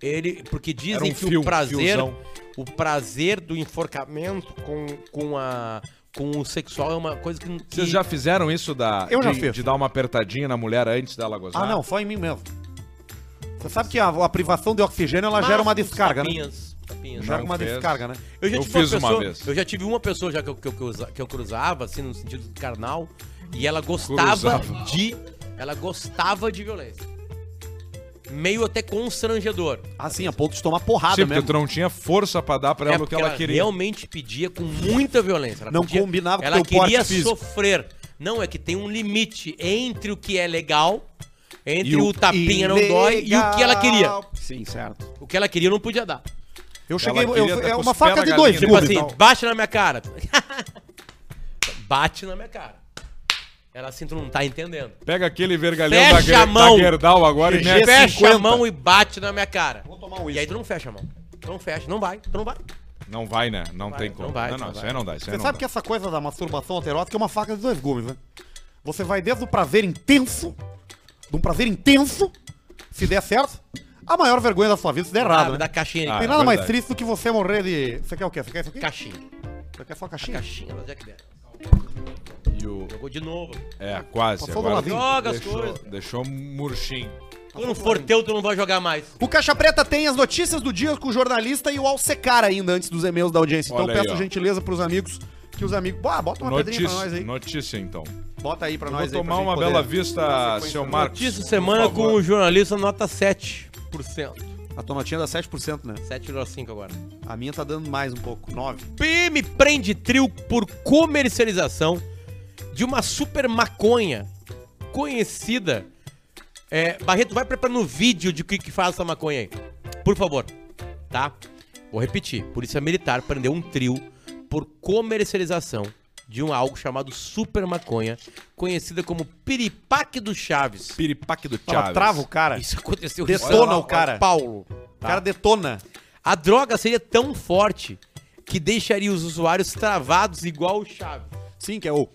Ele, porque dizem um que fio, o prazer, fiozão. o prazer do enforcamento com, com a com o sexual é uma coisa que, que Vocês já fizeram isso da, Eu já de, fiz. de dar uma apertadinha na mulher antes dela gozar? Ah, não, só em mim mesmo. Você sabe que a, a privação de oxigênio ela gera uma Mas descarga, né? tapinhas, tapinhas. Gera uma fez. descarga, né? Eu já Eu tive fiz uma uma pessoa, vez. eu já tive uma pessoa já que eu, que eu, que eu usa- que eu cruzava, assim, no sentido carnal, e ela gostava Cruzava. de. Ela gostava de violência. Meio até constrangedor. Assim, a ponto de tomar porrada Sim, porque mesmo. tu não tinha força pra dar pra É ela o que porque ela, queria. realmente pedia com muita violência. Ela Não pedia- combinava com Ela teu porte queria físico. sofrer. Não, é que tem um limite entre o que é legal, entre E o, o tapinha não dói e o que ela queria. Sim, certo. O que ela queria eu não podia dar. Eu cheguei. eu- tá é com uma os faca de dois galinha. Tipo gumes. assim, bate na minha cara. <laughs> bate na minha cara. Ela assim, tu não tá entendendo. Pega aquele vergalhão Fecha da, Ger- a mão. da Gerdau agora e mete. Fecha 50. a mão e bate na minha cara. Vou tomar um E aí tu não fecha a mão. Tu não fecha, não vai, tu não vai. Não vai, né? Não vai, tem não como. vai, não, não não, isso aí não dá. Isso aí Você não sabe dá. que essa coisa da masturbação autoerótica é uma faca de dois gumes, né? Você vai desde o prazer intenso, de um prazer intenso, se der certo, a maior vergonha da sua vida se der errado, Ah, né? Da caixinha Ah, Tem é nada mais triste do que você morrer de... Você quer o quê? Você quer isso aqui? caixinha. Você quer só a caixinha? Caixinha da Jack Daniels. E o... Jogou de novo. É, quase. Passou do Agora. Joga as deixou, coisas. deixou murchinho. Quando for teu, tu não vai jogar mais. O Caixa Preta tem as notícias do dia com o jornalista e o Alcecar ainda antes dos e-mails da audiência. Então Olha aí, peço ó. gentileza pros amigos, que os amigos... Boa, bota uma pedrinha pra nós Notícia, aí. notícia, então. Bota aí pra Eu nós vou aí. pra tomar gente uma poder bela vista, seu Marcos. Notícia por semana favor. com o jornalista nota 7%. A tua notinha dá 7%, né? 7,5 agora. A minha tá dando mais um pouco, 9. PM prende trio por comercialização de uma super maconha conhecida. É, Barreto, vai preparando o vídeo de o que, que faz essa maconha aí. Por favor. Tá? Vou repetir. Polícia Militar prendeu um trio por comercialização de um algo chamado super maconha, conhecida como piripaque do Chaves. Piripaque do Ela Chaves. trava o cara. Isso aconteceu Detona em o cara. Paulo. O cara detona. A droga seria tão forte que deixaria os usuários travados igual o Chaves. Sim, que é o.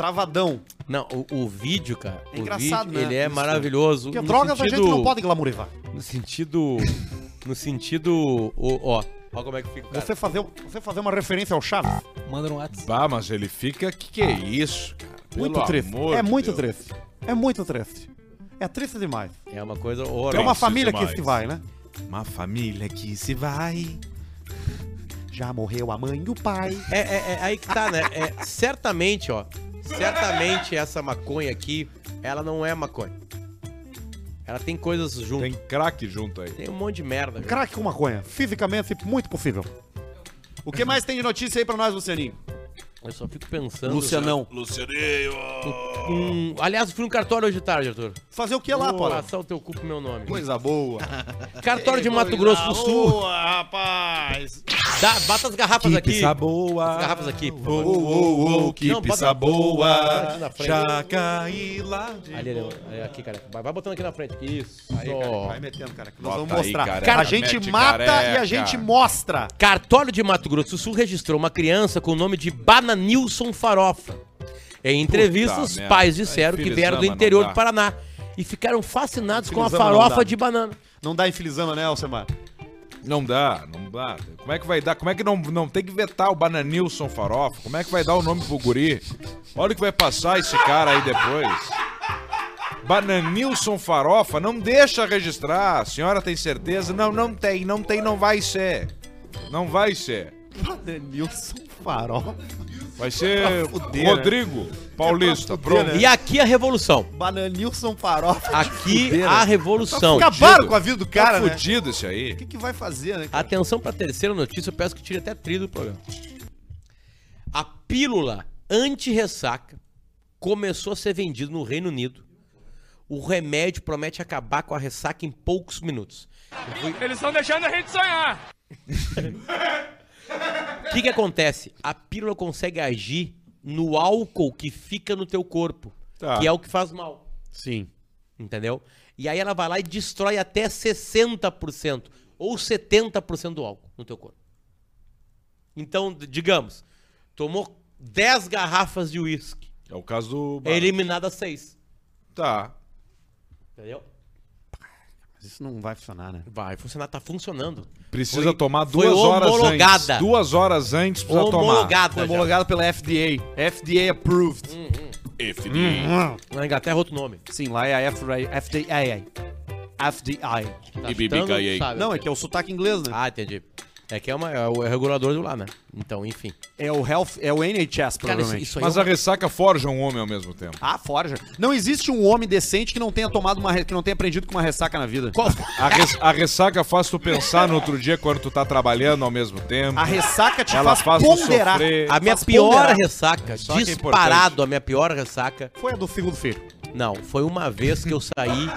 Travadão. Não, o, o vídeo, cara. É o engraçado, vídeo, né? Ele é Isso. maravilhoso. Porque drogas a sentido, gente não pode glamourizar. No sentido. No sentido. ó, ó como é que fica. cara. Você fazer, você fazer uma referência ao Chaves, manda no WhatsApp. Bah, mas ele fica... Que que é isso, cara? Pelo muito triste. É de muito Deus. triste. É muito triste. É triste demais. É uma coisa É horrorosa. uma Triste família demais. que se vai, né? Uma família que se vai... Já morreu a mãe e o pai. É, é- é aí que tá, né? É, certamente, ó. Certamente essa maconha aqui, ela não é maconha. Ela tem coisas junto. Tem Tem, crack junto aí. um monte de merda. Craque com maconha. Fisicamente, muito possível. O que mais tem de notícia aí pra nós, Lucianinho? Eu só fico pensando. Lucianão. Lucianinho. Um... Aliás, eu fui no cartório hoje de tarde, Arthur. Fazer o que lá, Vou pô? Passar o teu cu pro meu nome. Coisa boa. <laughs> Cartório de Mato Grosso do Sul. Boa, rapaz. Dá, bata as garrafas aqui. pizza boa. As garrafas aqui, Oh, oh, oh, que Não, pizza bota boa. Já caí lá. de Ali, ali, ali, aqui, cara. Vai, vai botando aqui na frente. Isso. Aí, cara, vai metendo, cara, que nós Bota vamos aí, mostrar. careca, a gente mete mata e a careca. gente mostra. Cartório de Mato Grosso do Sul registrou uma criança com o nome de Bananilson Farofa. Em entrevista, Puta os merda. pais disseram Aí, que vieram do Filizama, interior do Paraná e ficaram fascinados com a Filizama não farofa dá. de banana. Não dá infilizama, né, Alcemar? Não dá, não dá. Como é que vai dar? Como é que não, não tem que vetar o Bananilson Farofa? Como é que vai dar o nome pro guri? Olha o que vai passar esse cara aí depois. Bananilson Farofa, não deixa registrar. A senhora tem certeza? Não, não tem, não tem, não vai ser. Não vai ser. Denilson Farol. Vai ser Pra fuder, né? Rodrigo Paulista. Pra fuder, né? E aqui a revolução. Bananilson Farofa. Aqui Fuder, a né? revolução. Acabaram com a vida do cara, tá né? fudido esse aí. O que, que vai fazer, né? cara? Atenção para a terceira notícia, eu peço que tire até trilho do programa. A pílula anti-ressaca começou a ser vendida no Reino Unido. O remédio promete acabar com a ressaca em poucos minutos. Eles estão deixando a gente sonhar. <laughs> O <laughs> que, que acontece? A pílula consegue agir no álcool que fica no teu corpo, Tá. que é o que faz mal. Sim. Entendeu? E aí ela vai lá e destrói até 60% ou 70% do álcool no teu corpo. Então, digamos, tomou 10 garrafas de uísque, É o caso do. é eliminada 6. Tá. Entendeu? Mas isso não vai funcionar, né? Vai funcionar, tá funcionando. Precisa Foi- tomar foi duas horas homologada. antes. Duas horas antes precisa tomar. Homologada. Foi já. homologado pela FDA. FDA approved. FDA. Na Inglaterra é outro nome. Sim, lá é a FDA. FBI. FBI. Tá? Não, é que é o sotaque inglês, né? Ah, entendi. É que é, uma, é o regulador do lá, né? Então, enfim. É o Health, é o NHS, Cara, isso, provavelmente. isso aí Mas é a ressaca forja um homem ao mesmo tempo. Ah, forja. Não existe um homem decente que não tenha tomado uma que não tenha aprendido com uma ressaca na vida. Qual- A, res- a ressaca faz tu pensar no outro dia quando tu tá trabalhando ao mesmo tempo. A ressaca te Ela faz, faz ponderar. sofrer. A minha Faz pior ponderar. ressaca, Ressaca é disparado a minha pior ressaca, Foi a do filho do filho. não, foi uma vez que eu saí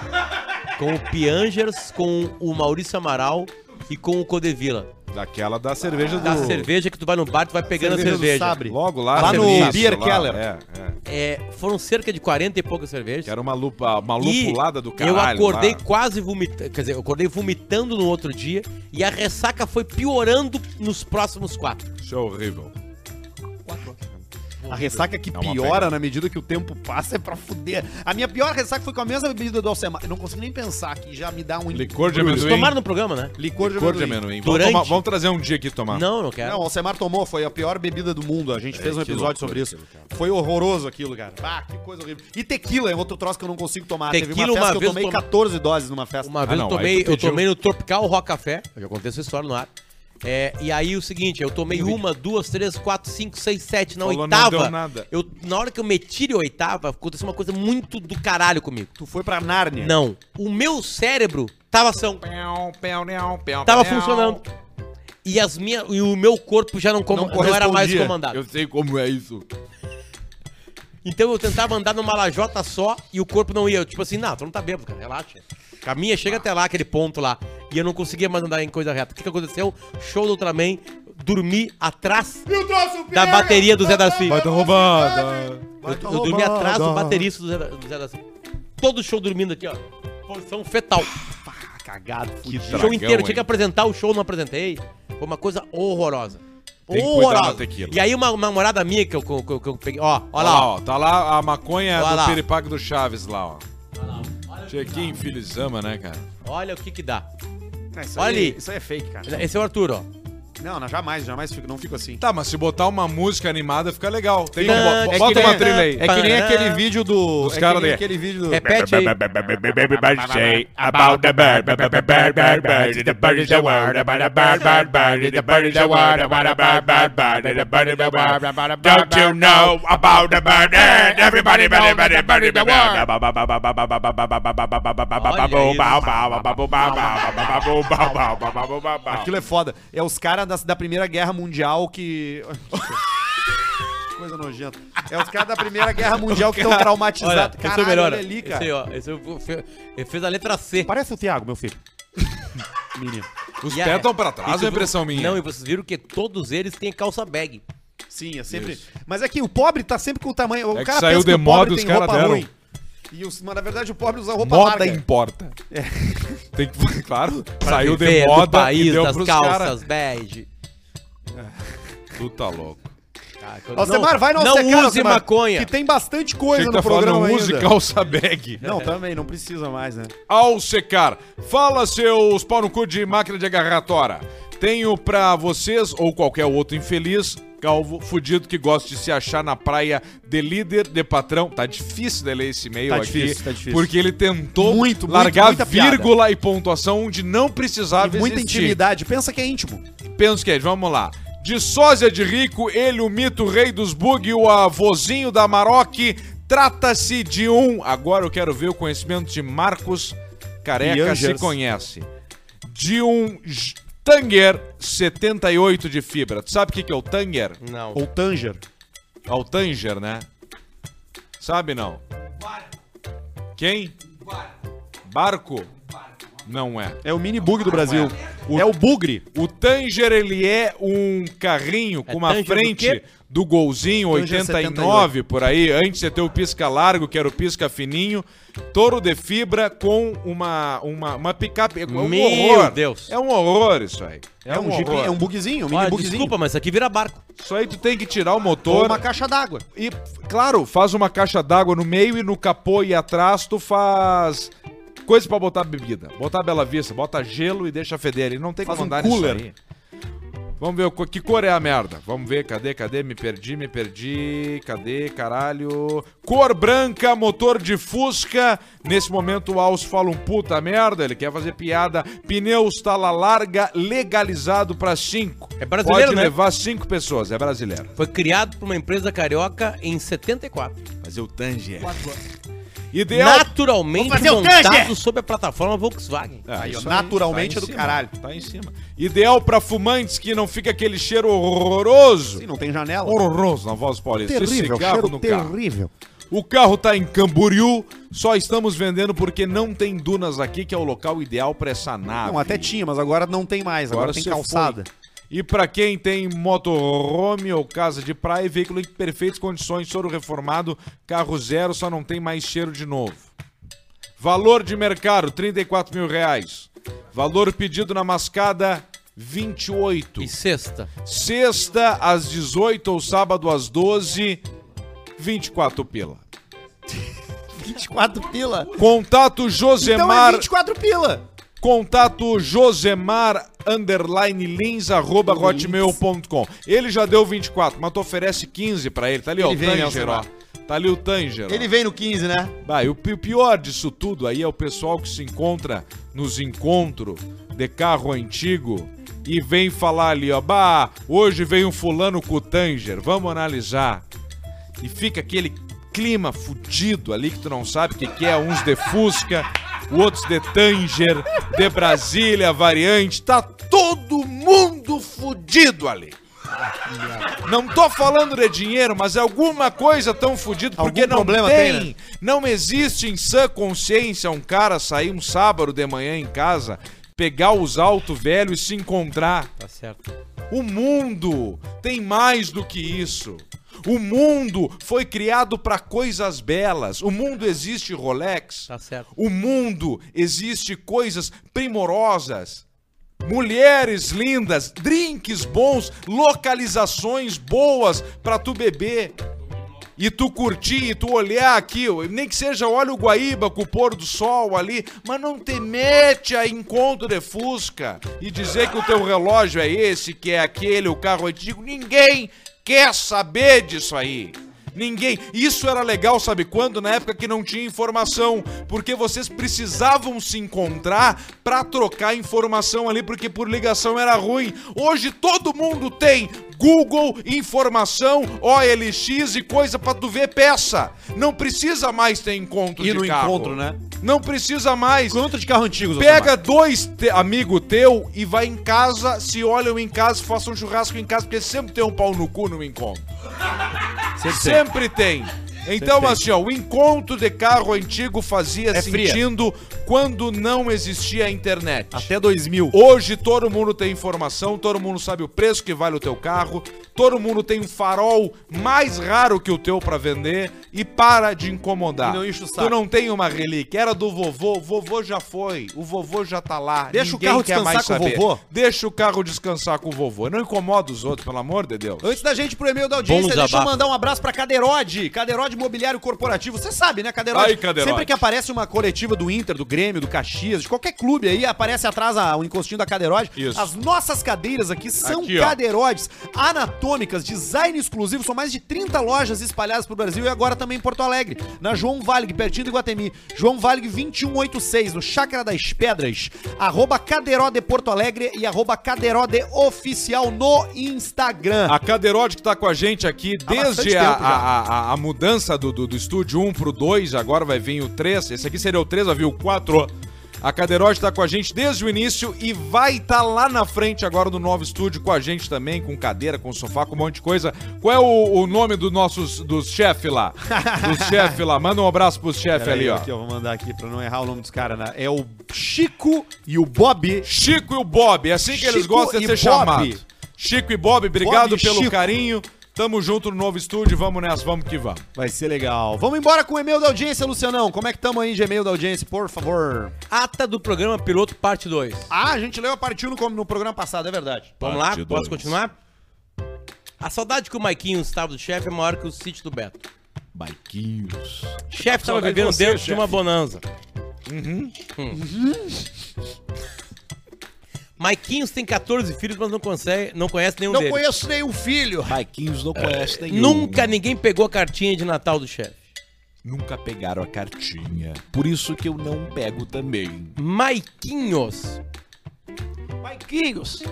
com o Piangers, com o Maurício Amaral e com o Codevila. Daquela da cerveja do... Da cerveja que tu vai no bar, tu vai pegando Cerveja a cerveja. Sabre. Logo lá. Lá no serviço, Beer lá. Keller. É, é. É, foram cerca de 40 e poucas cervejas. Que era uma, lupa, uma E lupulada do caralho. eu acordei lá. quase vomitando, quer dizer, eu acordei vomitando no outro dia e a ressaca foi piorando nos próximos quatro. Isso é horrível. A ressaca que uma piora na medida que o tempo passa é pra fuder. A minha pior ressaca foi com a mesma bebida do Alcemar. Eu não consigo nem pensar que já me dá um... Licor de Vocês amendoim. tomaram no programa, né? Licor de Licor de amendoim. amendoim. Vamos, Durante- tomar- vamos trazer um dia aqui tomar. Não, não quero. Não, o Alcemar tomou, foi a pior bebida do mundo. A gente fez um que episódio loucura sobre isso. aquilo, cara. Foi horroroso aquilo, cara. Ah, que coisa horrível. E tequila é outro troço que eu não consigo tomar. Teve Tequila, uma festa uma que eu vez tomei toma- 14 doses numa festa. Uma vez não, eu aí tomei, tu eu pediu. tomei no Tropical Rock Café, eu já contei essa história no ar. É, e aí o seguinte, eu tomei uma, duas, três, quatro, cinco, seis, sete. Na Falou, não oitava, deu nada. Eu, na hora que eu meti a oitava, aconteceu uma coisa muito do caralho comigo. Tu foi pra Nárnia. Não, o meu cérebro tava pão, tava funcionando. E, as minha, e o meu corpo já não, com- Não não era mais comandado. Eu sei como é isso. Então eu tentava andar numa lajota só e o corpo não ia. Eu, tipo assim, não, tu não tá bêbado, cara, relaxa. Caminha, chega até lá, aquele ponto lá. E eu não conseguia mais andar em coisa reta. O que, que aconteceu? Show do Ultraman, dormi atrás da bateria do Zé Darcy. Vai ter roubada. Eu, eu dormi atrás do baterista do Zé, Da- do Zé Darcy. Todo show dormindo aqui, ó. Posição fetal. Cagado, Que fudido. show inteiro. hein? Tinha que apresentar o show, não apresentei. Foi uma coisa horrorosa. Tem que cuidar horrorosa. da tequila. E aí uma, uma namorada minha que eu, que eu- que eu peguei. Ó, ó Olha lá, lá, ó. ó. Tá lá a maconha Olha do lá. piripaque do Chaves lá, ó. Chequinho Filizama, né, cara? Olha o que que dá. Ah, isso Olha aí, ali. Isso aí é fake, cara. Esse é o Arthur, ó. Não, não, jamais, jamais fico, não fico assim. Tá, mas se botar uma música animada fica legal. Tem um, bo- é que bota nem- uma trilha aí. É que nem aquele vídeo do. Os é caras que nem ali. aquele vídeo do. Repete aí. Say about the bird, bird, bird, bird, bird, bird, the bird is the word, about a bird, bird, bird, the bird is the word, about a bird, bird, bird, the bird is the word, about a bird, Don't you know about the bird? And everybody, everybody, everybody, the word. Aquilo é foda. É os caras da, da Primeira Guerra Mundial <laughs> que. coisa nojenta. É os caras da Primeira Guerra Mundial que estão traumatizados. Olha, esse é o Caralho, melhor. olha ali, Esse cara. aí, ó. Esse eu- fe- ele fez a letra C. Parece o Thiago, meu filho. <laughs> Menino. Os E a- pés estão pra e trás, tu é impressão viu- minha. Não, e vocês viram que todos eles têm calça bag. Sim, é sempre. Isso. Mas é que o pobre tá sempre com o tamanho. O É que cara saiu pensa que de o pobre moda, os tem cara roupa deram. ruim. E os, mas na verdade o pobre usa roupa Moda larga. importa. <laughs> Tem que, claro, saiu de do moda país e deu das pros calças caras. bege. Tu tá louco. Alcemar, vai no Não Alcecar, use Alcemar, maconha. Que tem bastante coisa que no tá falando programa não use ainda. calça bag. <laughs> Não, também, não precisa mais, né? Ao secar, fala seus pau no cu de máquina de agarratória. Tenho pra vocês, ou qualquer outro infeliz, calvo, fudido que gosta de se achar na praia de líder, de patrão. Tá difícil de ler esse e-mail Tá aqui. difícil, tá difícil. Porque ele tentou Muito, muito, largar piada. vírgula e pontuação onde não precisava E muita existir. intimidade. Pensa que é íntimo. Penso que é, vamos lá. De sósia de rico, ele, o mito rei dos bug, o avôzinho da Maroc, trata-se de um. Agora eu quero ver o conhecimento de Marcos Careca se conhece. De um Tanger 78 de fibra. Tu sabe o que, que é o Tanger? Não. Ou Tanger. É o Tanger, né? Sabe não? Quem? Barco? Não é. É o mini bug do Brasil. É o bugre. O Tanger, ele é um carrinho com É uma Tanger do frente? Do, golzinho Tanger 89 por aí. Antes você ter o pisca largo, que era o pisca fininho. Touro de fibra com uma, uma, uma picape. É um Meu horror. Deus. É um horror isso aí. É, um, jeep, horror. é um bugzinho, um mini Olha, bugzinho. desculpa, mas isso aqui vira barco. Isso aí tu tem que tirar o Ou motor. uma caixa d'água. E, claro, faz uma caixa d'água no meio e no capô e atrás tu faz coisa pra botar bebida. Botar Bela Vista, bota gelo e deixa feder. E não tem Faz como um andar nisso cooler. Vamos ver o que cor é a merda. Vamos ver, cadê, cadê? Me perdi, me perdi. Cadê, caralho? Cor branca, motor de Fusca. Nesse momento o Alce fala um puta merda, ele quer fazer piada. Pneus tala larga, legalizado pra cinco. É brasileiro, Pode né? levar cinco pessoas, é brasileiro. Foi criado por uma empresa carioca em 74. Fazer o Tanger. Ideal Naturalmente Vou fazer o montado Tanger! sobre a plataforma Volkswagen. É, Aí, ó, isso naturalmente tá é do cima, caralho. Tá em cima. Ideal pra fumantes que não fica aquele cheiro horroroso. Sim, não tem janela. Horroroso na voz paulista. Esse Terrível, cigarro cheiro no carro. terrível. O carro tá em Camboriú, só estamos vendendo porque não tem dunas aqui, que é o local ideal pra essa nave. Não, até tinha, mas agora não tem mais. Agora, tem calçada. foi. E pra quem tem motorhome ou casa de praia, veículo em perfeitas condições, soro reformado, carro zero, só não tem mais cheiro de novo. Valor de mercado, 34 mil reais. Valor pedido na mascada, 28. E sexta. Sexta às 18 ou sábado às 12, 24 pila. <laughs> 24 pila. Contato Então Josemar, é 24 pila. Contato Josemar underline lins arroba hotmail.com. Ele já deu 24, mas tu oferece 15 pra ele. Tá ali, ó, Ele o vem, Tanger, ó. Tá ali o Tanger. ó. Ele vem no 15, né? Bah, e o pi- pior disso tudo aí é o pessoal que se encontra nos encontros de carro antigo e vem falar ali, ó, bah, hoje veio um fulano com o Tanger, vamos analisar. E fica aquele clima fudido ali que tu não sabe o que, que é, uns de Fusca, outros de Tanger, de Brasília, variante, tá todo mundo fudido ali. Não tô falando de dinheiro, mas é alguma coisa tão fudido porque Algum não problema tem, tem, né? não existe em sã consciência um cara sair um sábado de manhã em casa, pegar os alto velho e se encontrar. Tá certo. O mundo tem mais do que isso. O mundo foi criado para coisas belas. O mundo existe Rolex. Tá certo. O mundo existe coisas primorosas. Mulheres lindas, drinks bons, localizações boas pra tu beber. E tu curtir, e tu olhar aqui, nem que seja olha o Guaíba com o pôr do sol ali, mas não te mete a encontro de Fusca e dizer que o teu relógio é esse, que é aquele, o carro antigo. Ninguém quer saber disso aí. Ninguém. Isso era legal, sabe quando? Na época que não tinha informação, porque vocês precisavam se encontrar pra trocar informação ali, porque por ligação era ruim. Hoje todo mundo tem Google, informação, OLX e coisa pra tu ver peça. Não precisa mais ter encontro E de no carro. encontro, né? Não precisa mais. Encontro de carro antigo, Pega dois te- amigo teu e vai em casa, se olham em casa, façam um churrasco em casa, porque sempre tem um pau no cu no encontro. Sempre tem. Então, assim, ó, o encontro de carro antigo fazia É sentido quando não existia a internet. Até 2000. Hoje todo mundo tem informação, todo mundo sabe o preço que vale o teu carro, todo mundo tem um farol mais raro que o teu pra vender e para de incomodar. E não enche o saco. Tu não tem uma relíquia, era do vovô, o vovô já foi, o vovô já tá lá. Deixa o ninguém carro quer descansar mais com o saber. vovô. Deixa o carro descansar com o vovô. Não incomoda os outros, pelo amor de Deus. Antes da gente pro e-mail da audiência, Bom deixa eu mandar um abraço pra Caderode. Caderode Mobiliário Corporativo. Você sabe, né, Caderode? Aí, Caderode. Sempre que aparece uma coletiva do Inter, do Grêmio, do Caxias, de qualquer clube aí, aparece atrás a- o encostinho da Caderode. Isso. As nossas cadeiras aqui são Aqui, anatômicas, design exclusivo. São mais de 30 lojas espalhadas pro Brasil e agora também em Porto Alegre. Na João Valig, pertinho do Iguatemi. João Valig 2186, no Chácara das Pedras. Arroba Caderode Porto Alegre e arroba Caderode Oficial no Instagram. A Caderote que tá com a gente aqui desde a, a, a- a mudança do, do, do estúdio 1 pro 2, agora vai vir o 3. Esse aqui seria o 3, vai vir o 4. A Caderote tá com a gente desde o início e vai estar lá na frente agora no novo estúdio com a gente também, com cadeira, com sofá, com um monte de coisa. Qual é o, o nome do nossos, dos chefes lá? Dos <laughs> chefes lá. Manda um abraço pros chefes ali, ó. Aqui, ó, vou mandar aqui pra não errar o nome dos caras, né? É o Chico e o Bob. Chico e o Bob, é assim que eles Chico gostam de ser Bob. chamados. Chico e Bob, obrigado Bob pelo Chico. carinho. Tamo junto no novo estúdio, vamos nessa, vamos que vamos. Vai ser legal. Vamos embora com o e-mail da audiência, Lucianão. Como é que tamo aí de e-mail da audiência, por favor? Ata do programa Piloto Parte 2. Ah, a gente leu a partir no, no programa passado, é verdade. Vamos Parte lá? dois. Posso continuar? A saudade que o Maiquinho estava do chefe é maior que o sítio do Beto. Baiquinhos. Chefe estava Saudade de vivendo você, dentro de chefe. uma bonanza. Uhum. Hum. Maiquinhos tem 14 filhos, mas não, consegue, não conhece nenhum deles. conheço nenhum filho. Baiquinhos não conhece nenhum. Nunca ninguém pegou a cartinha de Natal do chefe. Nunca pegaram a cartinha. Por isso que eu não pego também. Maiquinhos. Maiquinhos,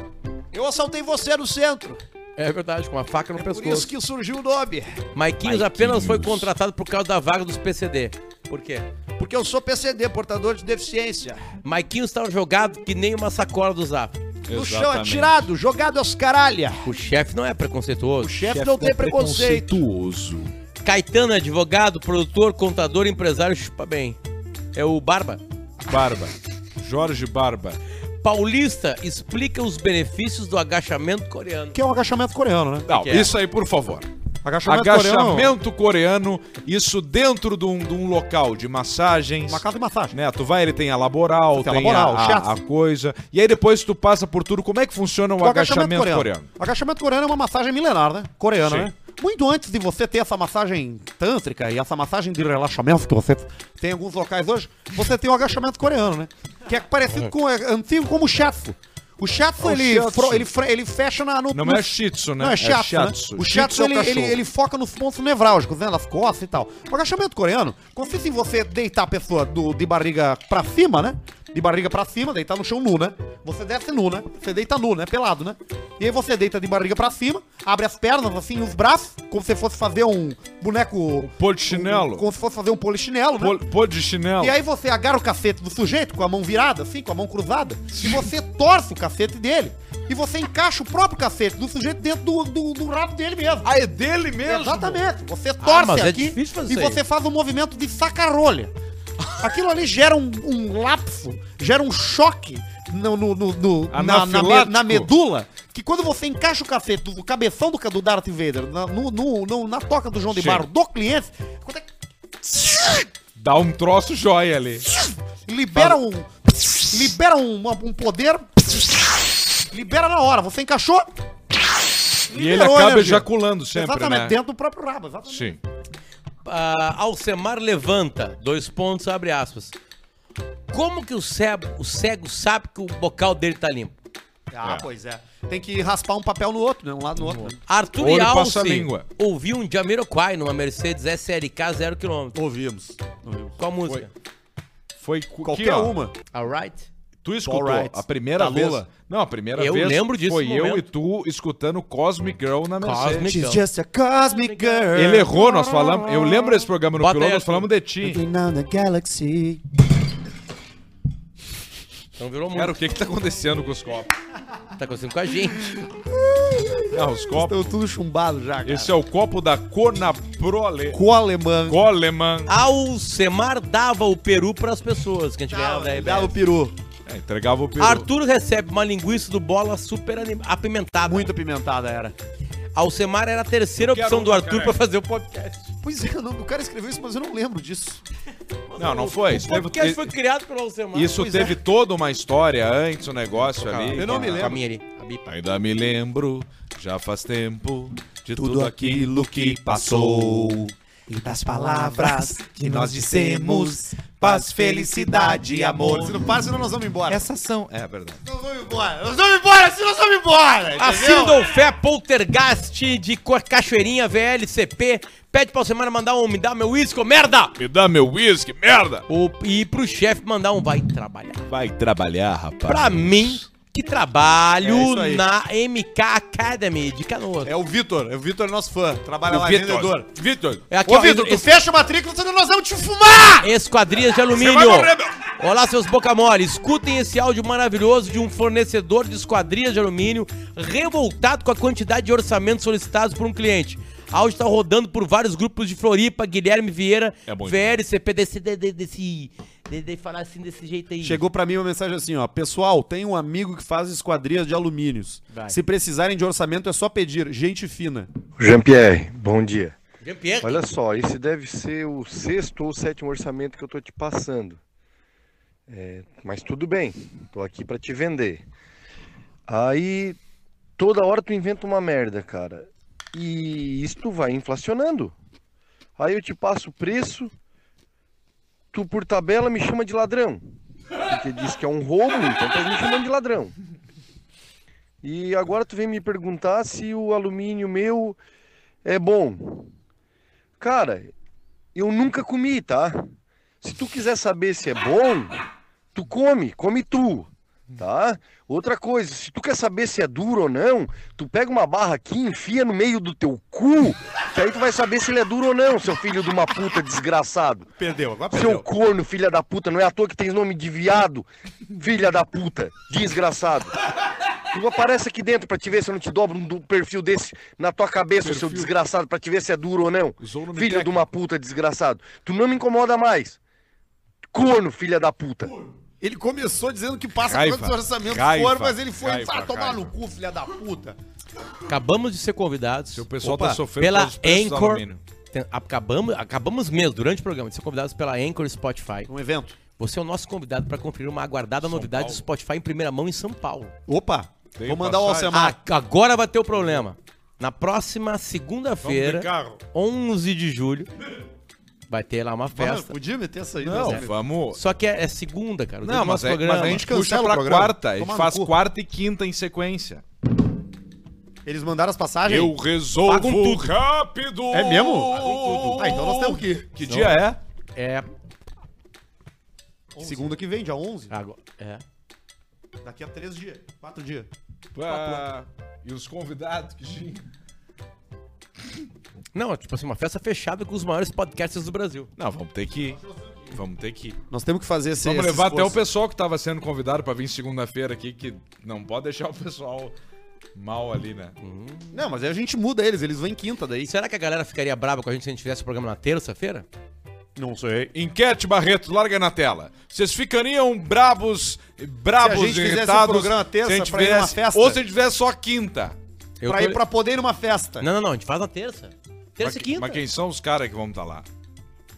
eu assaltei você no centro. É verdade, com a faca no Por isso pescoço. que surgiu o nome. Maiquinhos apenas foi contratado por causa da vaga dos PCD. Por quê? Porque eu sou PCD, portador de deficiência. Maiquinhos estava jogado que nem uma sacola do Zap. No chão, atirado, jogado aos caralha. O chefe não é preconceituoso. O chefe não tem preconceito. Preconceituoso. Caetano é advogado, produtor, contador, empresário, chupa bem. É o Barba. Barba. Jorge Barba. Paulista explica os benefícios do agachamento coreano. Que é um agachamento coreano, né? Não, que é? isso aí, por favor. Agachamento, Agachamento coreano. isso dentro de um, de um local de massagens. Uma casa de massagem. Né, tu vai, ele tem a laboral, Tem tem, a laboral, a, a, coisa. E aí depois tu passa por tudo. Como é que funciona o, O agachamento, coreano? O agachamento coreano é uma massagem milenar, né? Coreana, Sim. né? Muito antes de você ter essa massagem tântrica e essa massagem de relaxamento que você tem em alguns locais hoje, você tem o agachamento coreano, né? Que é parecido com é antigo como o shiatsu. O shiatsu, ele, shiatsu. fro- ele, ele fecha na, no, Não no- é shiatsu, né? Não, é É shiatsu, shiatsu. né? O Shiatsu shiatsu, é o ele, ele, ele foca nos pontos nevrálgicos, né? Nas costas e tal. O agachamento coreano consiste em você deitar a pessoa do, de barriga pra cima, né? De barriga pra cima, deitar no chão nu, né? Você desce nu, né? Você deita nu, né? Pelado, né? E aí você deita de barriga pra cima, abre as pernas, assim, os braços, como se fosse fazer um boneco... Pô de chinelo. um- como se fosse fazer um polichinelo, né? Pô, pô de chinelo. E aí você agarra o cacete do sujeito com a mão virada, assim, com a mão cruzada, e você torce o cacete dele. E você encaixa o próprio cacete do sujeito dentro do, do, do rabo dele mesmo. Ah, é dele mesmo? Exatamente. Você torce mas é aqui difícil fazer e isso você faz um movimento de sacarolha. Aquilo ali gera um, um lapso, gera um choque no, no- no- no- na, na na medula, que quando você encaixa o cacete do cabeção do, do Darth Vader na, no- no- na toca do João de Sim. Barro do cliente, quando é- Dá um troço jóia ali. libera um. Libera um, um poder. Libera na hora. Você encaixou. E ele acaba energia. ejaculando sempre, Exatamente, né? dentro do próprio rabo. Exatamente. Sim. Ah, Alcemar levanta, dois pontos, abre aspas. Como que o cego, o cego sabe que o bocal dele tá limpo? Ah, pois é. Tem que raspar um papel no outro, né? Um lado no outro. né? Arthur e Alce ouviu um Jamiroquai numa Mercedes SLK 0km. Ouvimos. Ouvimos. Qual música? Foi cu- Qualquer aqui, ó. uma. Alright? Tu escutou a primeira vez. Lula. Não, a primeira Eu vez lembro disso foi eu momento. e tu escutando Cosmic Girl na Mercedes. Cosmic Girl. just a cosmic girl. Ele errou, nós falamos. Eu lembro desse programa no Bota piloto, aí, nós falamos de ti. Galaxy. Então virou muito. Cara, o que que tá acontecendo com os copos? Tá acontecendo com a gente. Não, os copos. Estão tudo chumbado já, cara. Esse é o copo da Conaprole. Coleman. Coleman. Alcemar dava o peru pras pessoas que a gente ganhava da Dava o peru. É, entregava o peru. Arthur recebe uma linguiça do bola super anim- apimentada. Muito apimentada era. Alcemar era a terceira Eu quero opção do uma, Arthur pra fazer o podcast. Pois é, o nome do cara escreveu isso, mas eu não lembro disso. Não, não foi. Isso O teve, podcast foi criado pelo Alcemar. isso Pois é. teve toda uma história antes, o negócio ali. eu não me lembro. Caminha ali. a bipa. Ainda me lembro, já faz tempo, de Tudo tudo, aquilo que passou. E das palavras que nós dissemos, paz, felicidade e amor. Se não passa, senão nós vamos embora. Essas são. É verdade. Nós vamos embora. Nós vamos embora, se nós vamos embora. A entendeu? Sindolfé Poltergast de Cachoeirinha VLCP pede pra Alcemar mandar um me dá meu uísque, merda! Me dá meu whisky, merda! O, e pro chefe mandar um vai trabalhar. Vai trabalhar, rapaz. Pra mim, que trabalho É na MK Academy de Canoas. É o Vitor. É o Vitor é nosso fã. Trabalha O lá, Vitor. vendedor. Vitor. É aqui, Ô, Vitor, tu esse- fecha a matrícula, senão nós vamos te fumar! Esquadrias de alumínio. Morrer. Olá, seus boca mole. Escutem esse áudio maravilhoso de um fornecedor de esquadrias de alumínio revoltado com a quantidade de orçamentos solicitados por um cliente. Áudio está rodando por vários grupos de Floripa, Guilherme Vieira, É bom VLCP, desse, de, de, desse, de, de falar assim desse jeito aí. Chegou pra mim uma mensagem assim, ó. Pessoal, tem um amigo que faz esquadrias de alumínios. Vai. Se precisarem de orçamento, é só pedir. Gente fina. Jean-Pierre, bom dia. Jean-Pierre, Olha só, esse deve ser o sexto ou sétimo orçamento que eu tô te passando. É, mas tudo bem, tô aqui para te vender. Aí toda hora tu inventa uma merda, cara. E isso vai inflacionando. Aí eu te passo o preço, tu por tabela me chama de ladrão. Porque diz que é um roubo, então tá me chamando de ladrão. E agora tu vem me perguntar se o alumínio meu é bom. Cara, eu nunca comi, tá? Se tu quiser saber se é bom, tu come, come tu, tá? Outra coisa, se tu quer saber se é duro ou não, tu pega uma barra aqui, enfia no meio do teu cu, que aí tu vai saber se ele é duro ou não, seu filho de uma puta desgraçado. Perdeu, agora Seu corno, filha da puta, não é à toa que tens nome de viado, filha da puta, desgraçado. Tu aparece aqui dentro pra te ver se eu não te dobro um perfil desse na tua cabeça, seu desgraçado, pra te ver se é duro ou não. Filho técnico. de uma puta, desgraçado. Tu não me incomoda mais. Corno, filha da puta. Ele começou dizendo que passa Raiva, quantos orçamentos for, mas ele foi raiva, ah, tomar raiva. no cu, filha da puta. acabamos de ser convidados. O pessoal Opa, tá sofrendo pela Anchor. Tem- Acabamos, acabamos mesmo, durante o programa, de ser convidados pela Anchor Spotify. Um evento. Você é o nosso convidado para conferir uma aguardada novidade Paulo. do Spotify em primeira mão em São Paulo. Opa, Tem vou mandar o. Alcemar. Ah, agora vai ter o problema. Na próxima segunda-feira, de carro. 11 de julho, vai ter lá uma Mano, festa. podia meter essa aí. Não, né? vamos. Só que é, é segunda, cara. Não, mas, é, programa. mas a gente Cancela puxa o pra programa. quarta. A gente Tomar no faz cu. quarta e quinta em sequência. Eles mandaram as passagens? Eu resolvo Pagam tudo. rápido. É mesmo? Ah, então nós temos que ir. Que dia é? É, Segunda que vem, dia 11. agora, é. Daqui a três dias, quatro dias. Ah, e os convidados que tinha. Não, tipo assim, uma festa fechada com os maiores podcasters do Brasil. Não, vamos ter que ir. Vamos ter que ir. Nós temos que fazer esse Vamos esse levar até o pessoal que tava sendo convidado pra vir segunda-feira aqui, que não pode deixar o pessoal mal ali, né? Não, mas aí a gente muda eles, eles vêm quinta daí. Será que a galera ficaria brava com a gente se a gente fizesse o programa na terça-feira? Não sei. Enquete, Barreto, larga na tela. Vocês ficariam bravos, bravos, Se a gente fizesse irritados o programa terça pra ir numa festa? Ou se a gente tivesse só quinta. Eu Pra tô- ir pra poder ir numa festa. Não, não, não, a gente faz na terça. Terça mas, e quinta. mas quem são os caras que vão estar lá?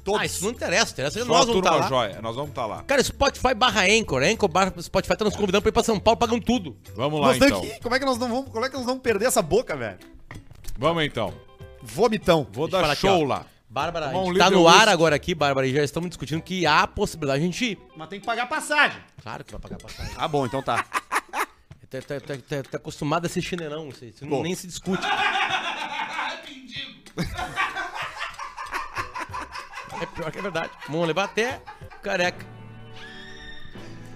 Todos. Ah, isso não interessa, interessa Só nós a vamos turma estar lá. joia. Nós vamos estar lá. Cara, Spotify barra Anchor, Anchor barra Spotify tá nos convidando pra ir pra São Paulo, pagando tudo. Vamos lá Nós então. que. Como é que nós não vamos, como é que nós vamos perder essa boca, velho? Vamos então. Vomitão. Vou Deixa eu dar aqui, show ó. lá. Bárbara, a Tomar um gente tá litro no de ar whisky. agora aqui, Bárbara, e já estamos discutindo que há a possibilidade de a gente ir. Mas tem que pagar passagem. Claro que vai pagar passagem. Ah, bom, então tá. Tá, tá, tá, tá- tá acostumado a ser chinelão, isso, isso Bom. nem se discute. <laughs> É pior que é verdade. Vamos levar até careca.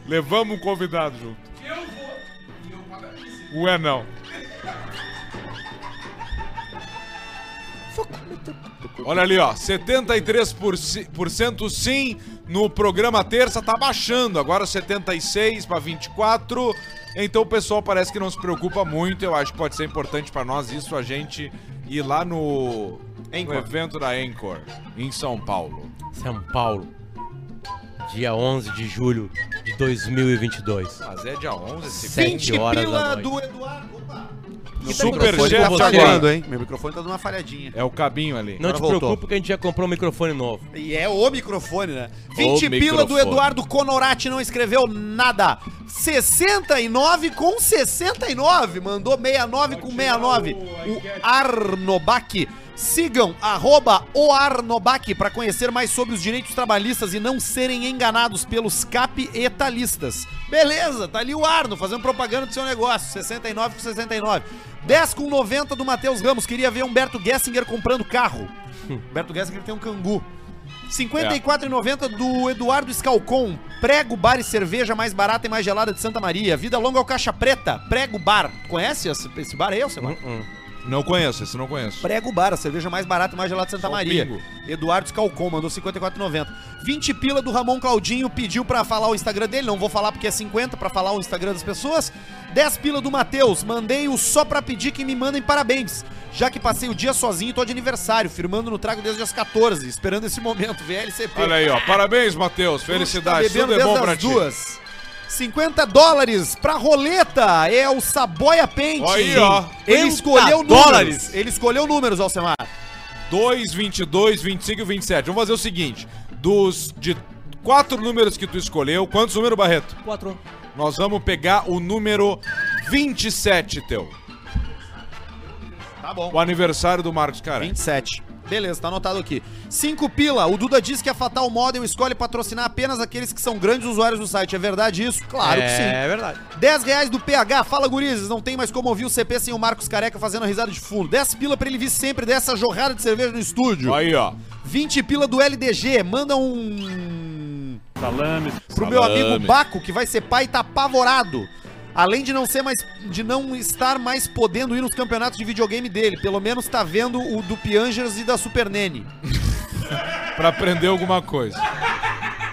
Levamos um convidado junto. Eu vou. Ué, não. Olha ali, ó, 73% sim no programa terça, tá baixando, agora 76 para 24. Então o pessoal parece que não se preocupa muito, eu acho que pode ser importante para nós isso a gente ir lá no, no evento da Anchor em São Paulo. São Paulo. Dia 11 de julho de 2022. Mas é dia 11 esse Sete 20 horas da noite. do Eduardo. Opa. Super Microfone tá falhando, hein? Meu microfone tá dando uma falhadinha. É o cabinho ali. Não Agora te voltou. preocupe que a gente já comprou um microfone novo. E é o microfone, né? 20 pila do microfone. Eduardo Conorati não escreveu nada. 69 com 69. Mandou 69 com 69. O Arnobac. Sigam arroba o Arnobac para conhecer mais sobre os direitos trabalhistas e não serem enganados pelos capetalistas. Beleza, tá ali o Arno fazendo propaganda do seu negócio. 69 com 69. 10 com 90 do Matheus Ramos. Queria ver Humberto Gessinger comprando carro. Humberto Gessinger tem um cangu. 54,90 do Eduardo Scalcon. Prego, bar e cerveja mais barata e mais gelada de Santa Maria. Vida longa ao Caixa Preta. Prego Bar. Conhece esse, esse bar aí, Alcemar? Não conheço, esse não conheço. Prego Bar, a cerveja mais barata e mais gelada de Santa Só Maria. pingo. Eduardo Scalcon mandou 54,90. 20 pila do Ramon Claudinho pediu pra falar o Instagram dele. Não vou falar porque é 50 pra falar o Instagram das pessoas. 10 pila do Matheus. Mandei o só pra pedir que me mandem parabéns. Já que passei o dia sozinho e tô de aniversário, firmando no trago desde as 14, esperando esse momento. VLCP. Olha aí, ó. Parabéns, Matheus. Felicidades. Tá Tudo é bom pra as ti. duas. 50 dólares pra roleta. É o Saboia Paint. Aí, ó. Ele 50 escolheu dólares. números. Ele escolheu números, Alcemar. 2, 22, 25 e 27. Vamos fazer o seguinte: dos de quatro números que tu escolheu, quantos números, Barreto? Quatro. Nós vamos pegar o número 27 teu. Tá bom. O aniversário do Marcos Caran. 27. Beleza, tá anotado aqui. 5 pila. O Duda disse que a Fatal Model escolhe patrocinar apenas aqueles que são grandes usuários do site. É verdade isso? Claro que sim. É verdade. 10 reais do PH. Fala, gurizes. Não tem mais como ouvir o CP sem o Marcos Careca fazendo a risada de fundo. 10 pila pra ele vir sempre dessa jorrada de cerveja no estúdio. Aí, ó. 20 pila do LDG. Manda um. Salame. Pro meu Salame. amigo Baco, que vai ser pai e tá apavorado. Além de não ser mais. de não estar mais podendo ir nos campeonatos de videogame dele. Pelo menos tá vendo o do Piangers e da Super Nene. <laughs> Pra aprender alguma coisa.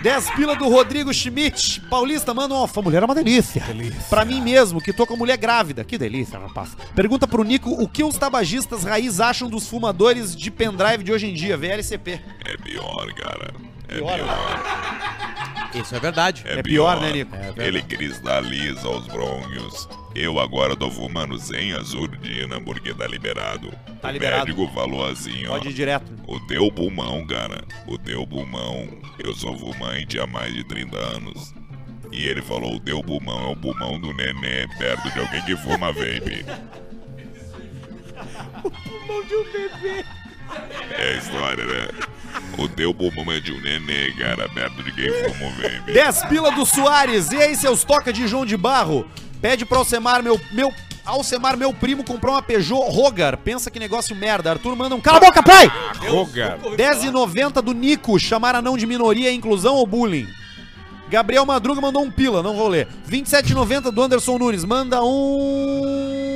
10 pila do Rodrigo Schmidt. Paulista, manda uma. A mulher é uma delícia. Pra mim mesmo, que tô com a mulher grávida. Que delícia, rapaz. Pergunta pro Nico o que os tabagistas raiz acham dos fumadores de pendrive de hoje em dia, VLCP. É pior, cara. É Pior, pior. Isso é verdade. É pior, né, Nico? Ele cristaliza os brônquios. Eu agora tô fumando sem azurdina porque tá liberado. Tá o liberado. médico falou assim, ó. Pode ir direto. O teu pulmão, cara. O teu pulmão. Eu sou fumante há mais de 30 anos. E ele falou: o teu pulmão é o pulmão do nenê perto de alguém que fuma vape. <laughs> o pulmão de um bebê. É a história, né? O teu pulmão é de um nenê, cara, perto de quem o vape. 10 pila do Soares. E aí, seus toca de João de Barro? Pede pro Alcemar, meu. meu Alcemar, meu primo, comprou uma Peugeot Rogar. Pensa que negócio merda. Arthur manda um. Cala a boca, pai! Rogar. 10,90 do Nico. Chamar anão de minoria é inclusão ou bullying? Gabriel Madruga mandou um pila, não vou ler. 27,90 do Anderson Nunes. Manda um.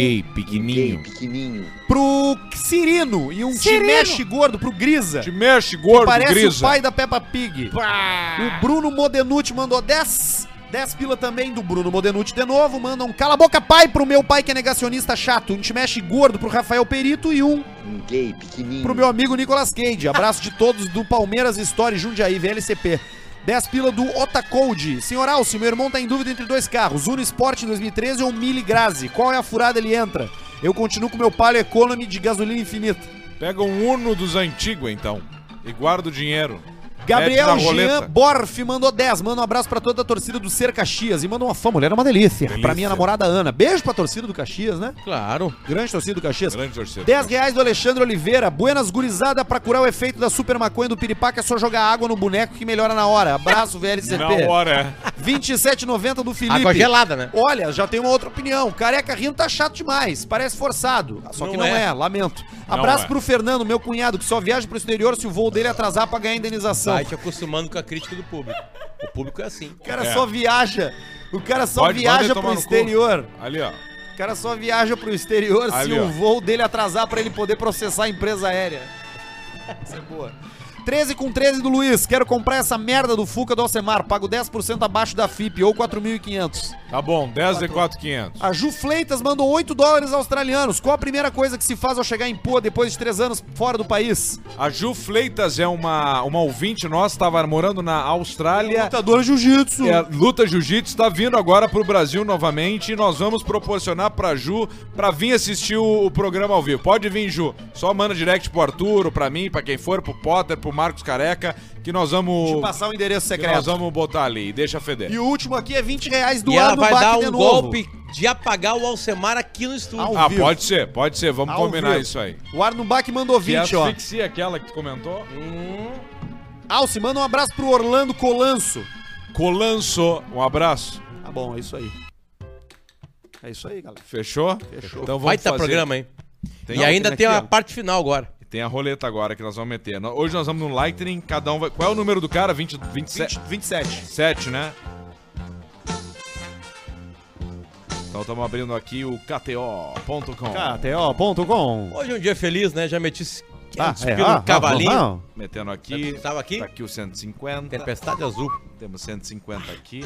Um gay pequenininho. pequenininho. Pro Cirino. E um te mexe gordo pro Grisa. Te mexe, gordo, Parece grisa. o pai da Peppa Pig. O Bruno Modenuti mandou 10. 10 pila também do Bruno Modenuti de novo. Manda um cala a boca pai pro meu pai que é negacionista chato. Um te mexe gordo pro Rafael Perito e um Um gay pequenininho. pro meu amigo Nicolas Cage. Abraço de todos do Palmeiras Story Jundiaí, VLCP. 10 pila do Otacode. Senhor Alce, meu irmão tá em dúvida entre dois carros. Uno Sport 2013 ou Mille Grazi. Qual é a furada ele entra? Eu continuo com meu Palio Economy de gasolina infinita. Pega um Uno dos antigos, então. E guarda o dinheiro. Gabriel. Jean Borf mandou 10. Manda um abraço pra toda a torcida do Ser Caxias. E manda uma fã, mulher é uma delícia. Delícia. Pra minha namorada Ana. Beijo pra torcida do Caxias, né? Claro. Grande torcida do Caxias. Grande torcida. 10 reais do Alexandre Oliveira. Buenas gurizada pra curar o efeito da super maconha do piripaca é só jogar água no boneco que melhora na hora. Abraço, VLCP. Na hora, é. 27,90 do Felipe. Água gelada, né? Olha, já tem uma outra opinião. Careca rindo tá chato demais. Parece forçado. Só que não Não é, é. lamento. Abraço é. pro Fernando, meu cunhado, que só viaja pro exterior se o voo dele atrasar pra ganhar indenização. Coração. Vai te acostumando com a crítica do público. O público é assim. O cara só viaja. O cara só Pode- viaja pro exterior. Ali, ó. O cara só viaja pro exterior Ali, se ó. o voo dele atrasar pra ele poder processar a empresa aérea. <laughs> Isso é boa. 13 com 13 do Luiz. Quero comprar essa merda do Fuca do Alcemar. Pago 10% abaixo da FIP ou 4.500. Tá bom, 10 e 4,500. A Ju Fleitas mandou 8 dólares australianos. Qual a primeira coisa que se faz ao chegar em Poa depois de 3 anos fora do país? A Ju Fleitas é uma, uma ouvinte nossa, estava morando na Austrália. Lutador Jiu-Jitsu. É, luta Jiu-Jitsu está vindo agora pro Brasil novamente e nós vamos proporcionar pra Ju pra vir assistir o, o programa ao vivo. Pode vir, Ju. Só manda direct pro Arturo, pra mim, pra quem for, pro Potter, pro Marcos Careca, que nós vamos. Deixa eu passar o endereço que nós secreto. vamos botar ali. e Deixa feder. E o último aqui é 20 reais do e ela ano vai Baque dar um golpe de apagar o Alcemar aqui no estúdio. Ao Ah, vivo. pode ser, pode ser. Vamos Ao combinar vivo. isso aí. O Arnubac mandou Que é 20, ó. asfixia aquela que tu comentou. Alce, manda um abraço pro Orlando Colanço. Colanço, um abraço. Tá bom, é isso aí. É isso aí, galera. Fechou? Fechou. Então vamos Vai fazer- programa, hein? Tem- e ainda tem tem a parte final agora. Tem a roleta agora que nós vamos meter. No- Hoje nós vamos no Lightning, cada um vai. Qual é o número do cara? 20, 27? 20, 27. 7, né? Então estamos abrindo aqui o KTO.com. KTO.com. Hoje é um dia feliz, né? Já meti Ah, 500 é, pila ah, cavalinho. ah, ah. Metendo aqui. Tava aqui? Tá aqui o 150. Tempestade azul. Temos 150 aqui.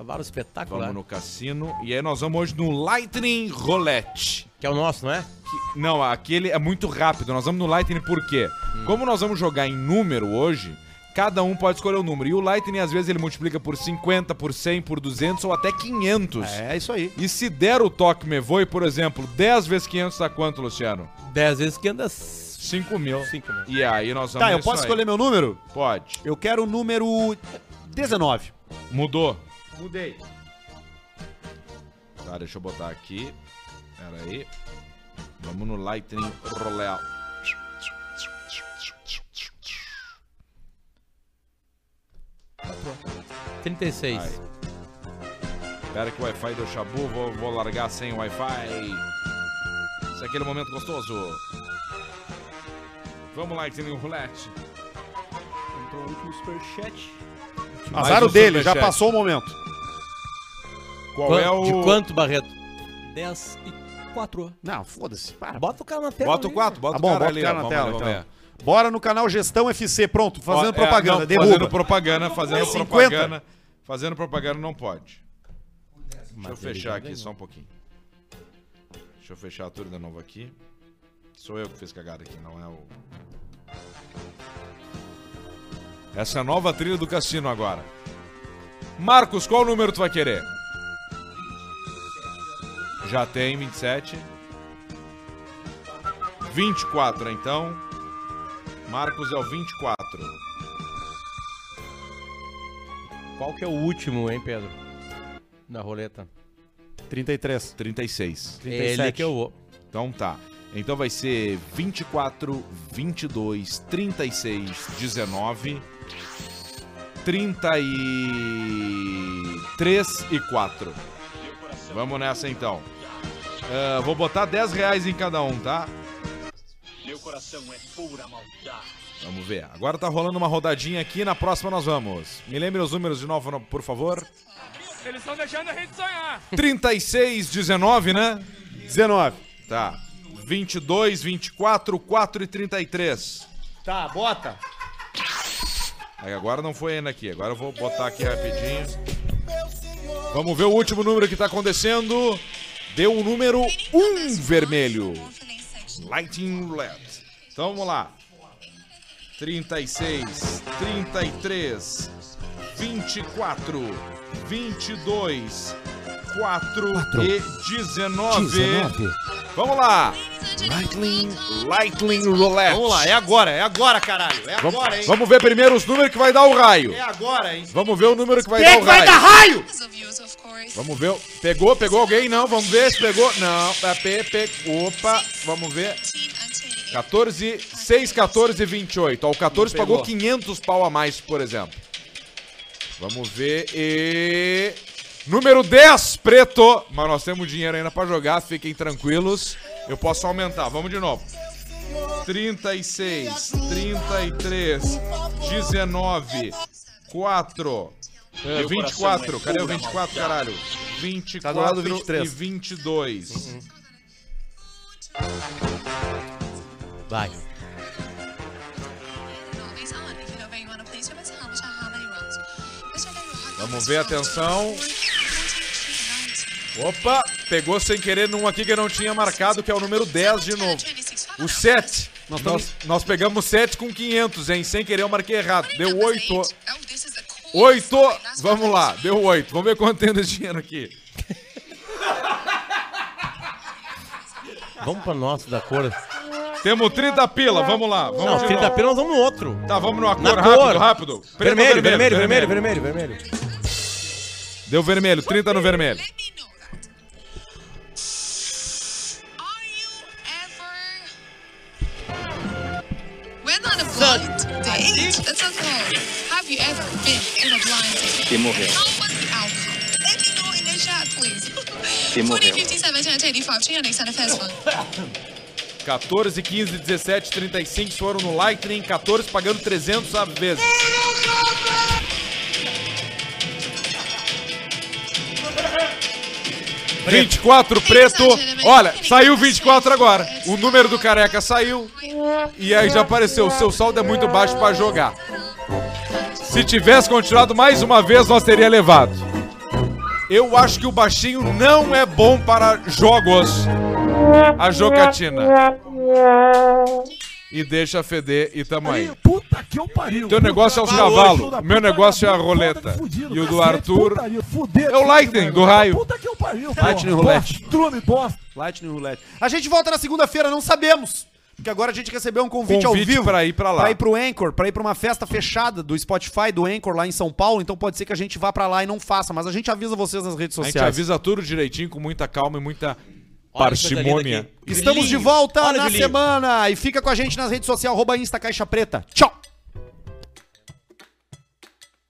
Cavalo espetacular. Vamos no cassino. E aí nós vamos hoje no Lightning Roulette. Que é o nosso, não é? Que- não, aquele é muito rápido. Nós vamos no Lightning por quê? Como nós vamos jogar em número hoje, cada um pode escolher o número. E o Lightning, às vezes, ele multiplica por 50, por 100, por 200 ou até 500. É isso aí. E se der o toque me voe, por exemplo, 10 vezes 500 dá quanto, Luciano? 10 vezes que anda 5 mil. 5 mil. E aí nós vamos Tá, eu posso aí. escolher meu número? Pode. Eu quero o número 19. Mudou. Mudei. Tá, deixa eu botar aqui. Pera aí. Vamos no Lightning Roulette. 36. Vai. Espera que o Wi-Fi deu chabu, vou, vou largar sem o Wi-Fi. Esse é aquele momento gostoso. Vamos lá, Lightning Roulette. Entrou o último superchat. Azar o dele, já passou o momento. Qual é o... De quanto, Barreto? 10 e 4. Não, foda-se. Para. Bota o cara na tela. Bota o ali, 4, bota Tá o bom, cara bota ali. o cara na vamos tela, vamos então. ver. Bora no canal Gestão FC, pronto, fazendo Ó, é, propaganda, não, derruba. Fazendo propaganda, fazendo É 50. propaganda. Fazendo propaganda não pode. Deixa eu fechar aqui só um pouquinho. Deixa eu fechar tudo de novo aqui. Sou eu que fiz cagada aqui, não é o. Essa é a nova trilha do cassino agora. Marcos, qual número tu vai querer? Já tem 27. 24, então. Marcos é o 24. Qual que é o último, hein, Pedro? Na roleta. 33. 36. É ele que eu vou. Então tá. Então vai ser 24, 22, 36, 19, 33 e 4. Vamos nessa então. Ah, vou botar 10 reais em cada um, tá? Vamos ver. Agora tá rolando uma rodadinha aqui. Na próxima nós vamos. Me lembre os números de novo, no- por favor. Eles estão deixando a gente sonhar. 36, 19, né? 19. Tá. 22, 24, 4 e 33. Tá, bota. Aí agora não foi ainda aqui. Agora eu vou botar aqui rapidinho. Vamos ver o último número que tá acontecendo. Deu o número 1 vermelho. Lighting Roulette. Então vamos lá. 36, 33, 24, 22, 4 e 19. Vamos lá. Lightning, Lightning Roulette. Vamos lá, é agora, é agora, caralho. É Vamos, agora, hein? vamos ver primeiro os números que vai dar o raio. É agora, hein? Vamos ver o número que vai Quem dar é o que vai raio. dar raio? Vamos ver. Pegou, pegou alguém? Não, vamos ver se pegou. Não, tá, pe, pe, opa, vamos ver. 14, 6, 14 e 28. Ó, o 14 Não pegou. pagou 500 pau a mais, por exemplo. Vamos ver e... Número 10, preto. Mas nós temos dinheiro ainda pra jogar, fiquem tranquilos. Eu posso aumentar, vamos de novo. 36, 33, 19, 4, é, 24. Cadê o 24, caralho? 24 Tá do lado do 23. e 22. Vai. Vamos ver, atenção. Opa, pegou sem querer num aqui que eu não tinha marcado, que é o número 10 de novo. O 7. Nós, nós, nós pegamos 7 com 500, hein? Sem querer eu marquei errado. Deu 8. 8. Vamos lá, deu 8. Vamos ver quanto tem desse dinheiro aqui. Vamos pra nossa da cor. Temos 30 pila, vamos lá. Vamos Não, de 30 novo. pila nós vamos no outro. Tá, vamos numa Na cor, cor. rápido, rápido. Ou Vermelho, vermelho, vermelho, vermelho, vermelho. Deu vermelho, 30 no vermelho. Date? That's not normal. Have you ever been in a blind date? Quem morreu? How was the outcome? Let me know in the chat, please. Quem morreu? 2057, 1085, 300 festival. 14, 15, 17, 35 foram no Lightning, 14 pagando 300 a vezes. E quatro preto. Olha, saiu 24 agora. O número do careca saiu. E aí já apareceu. O seu saldo é muito baixo pra jogar. Se tivesse continuado mais uma vez, nós teria levado. Eu acho que o baixinho não é bom para jogos. A jocatina. E deixa feder e tamo aí. Puta que eu pariu. Teu negócio é os cavalos, meu negócio é a roleta. E o do Arthur é o Lightning do raio. Puta que eu pariu. Lightning. Roulette. Trume, bosta. Lightning Roulette. A gente volta na segunda-feira, não sabemos. Porque agora a gente recebeu um convite, ao Convite vivo. pra ir pra lá. Pra ir pro Anchor, pra ir pra uma festa fechada do Spotify, do Anchor lá em São Paulo. Então pode ser que a gente vá pra lá e não faça. Mas a gente avisa vocês nas redes A gente sociais. avisa tudo direitinho, com muita calma e muita Parcimônia. Estamos de volta Olha, na Julinho. semana. E fica com a gente nas redes sociais, arroba Insta Caixa Preta. Tchau!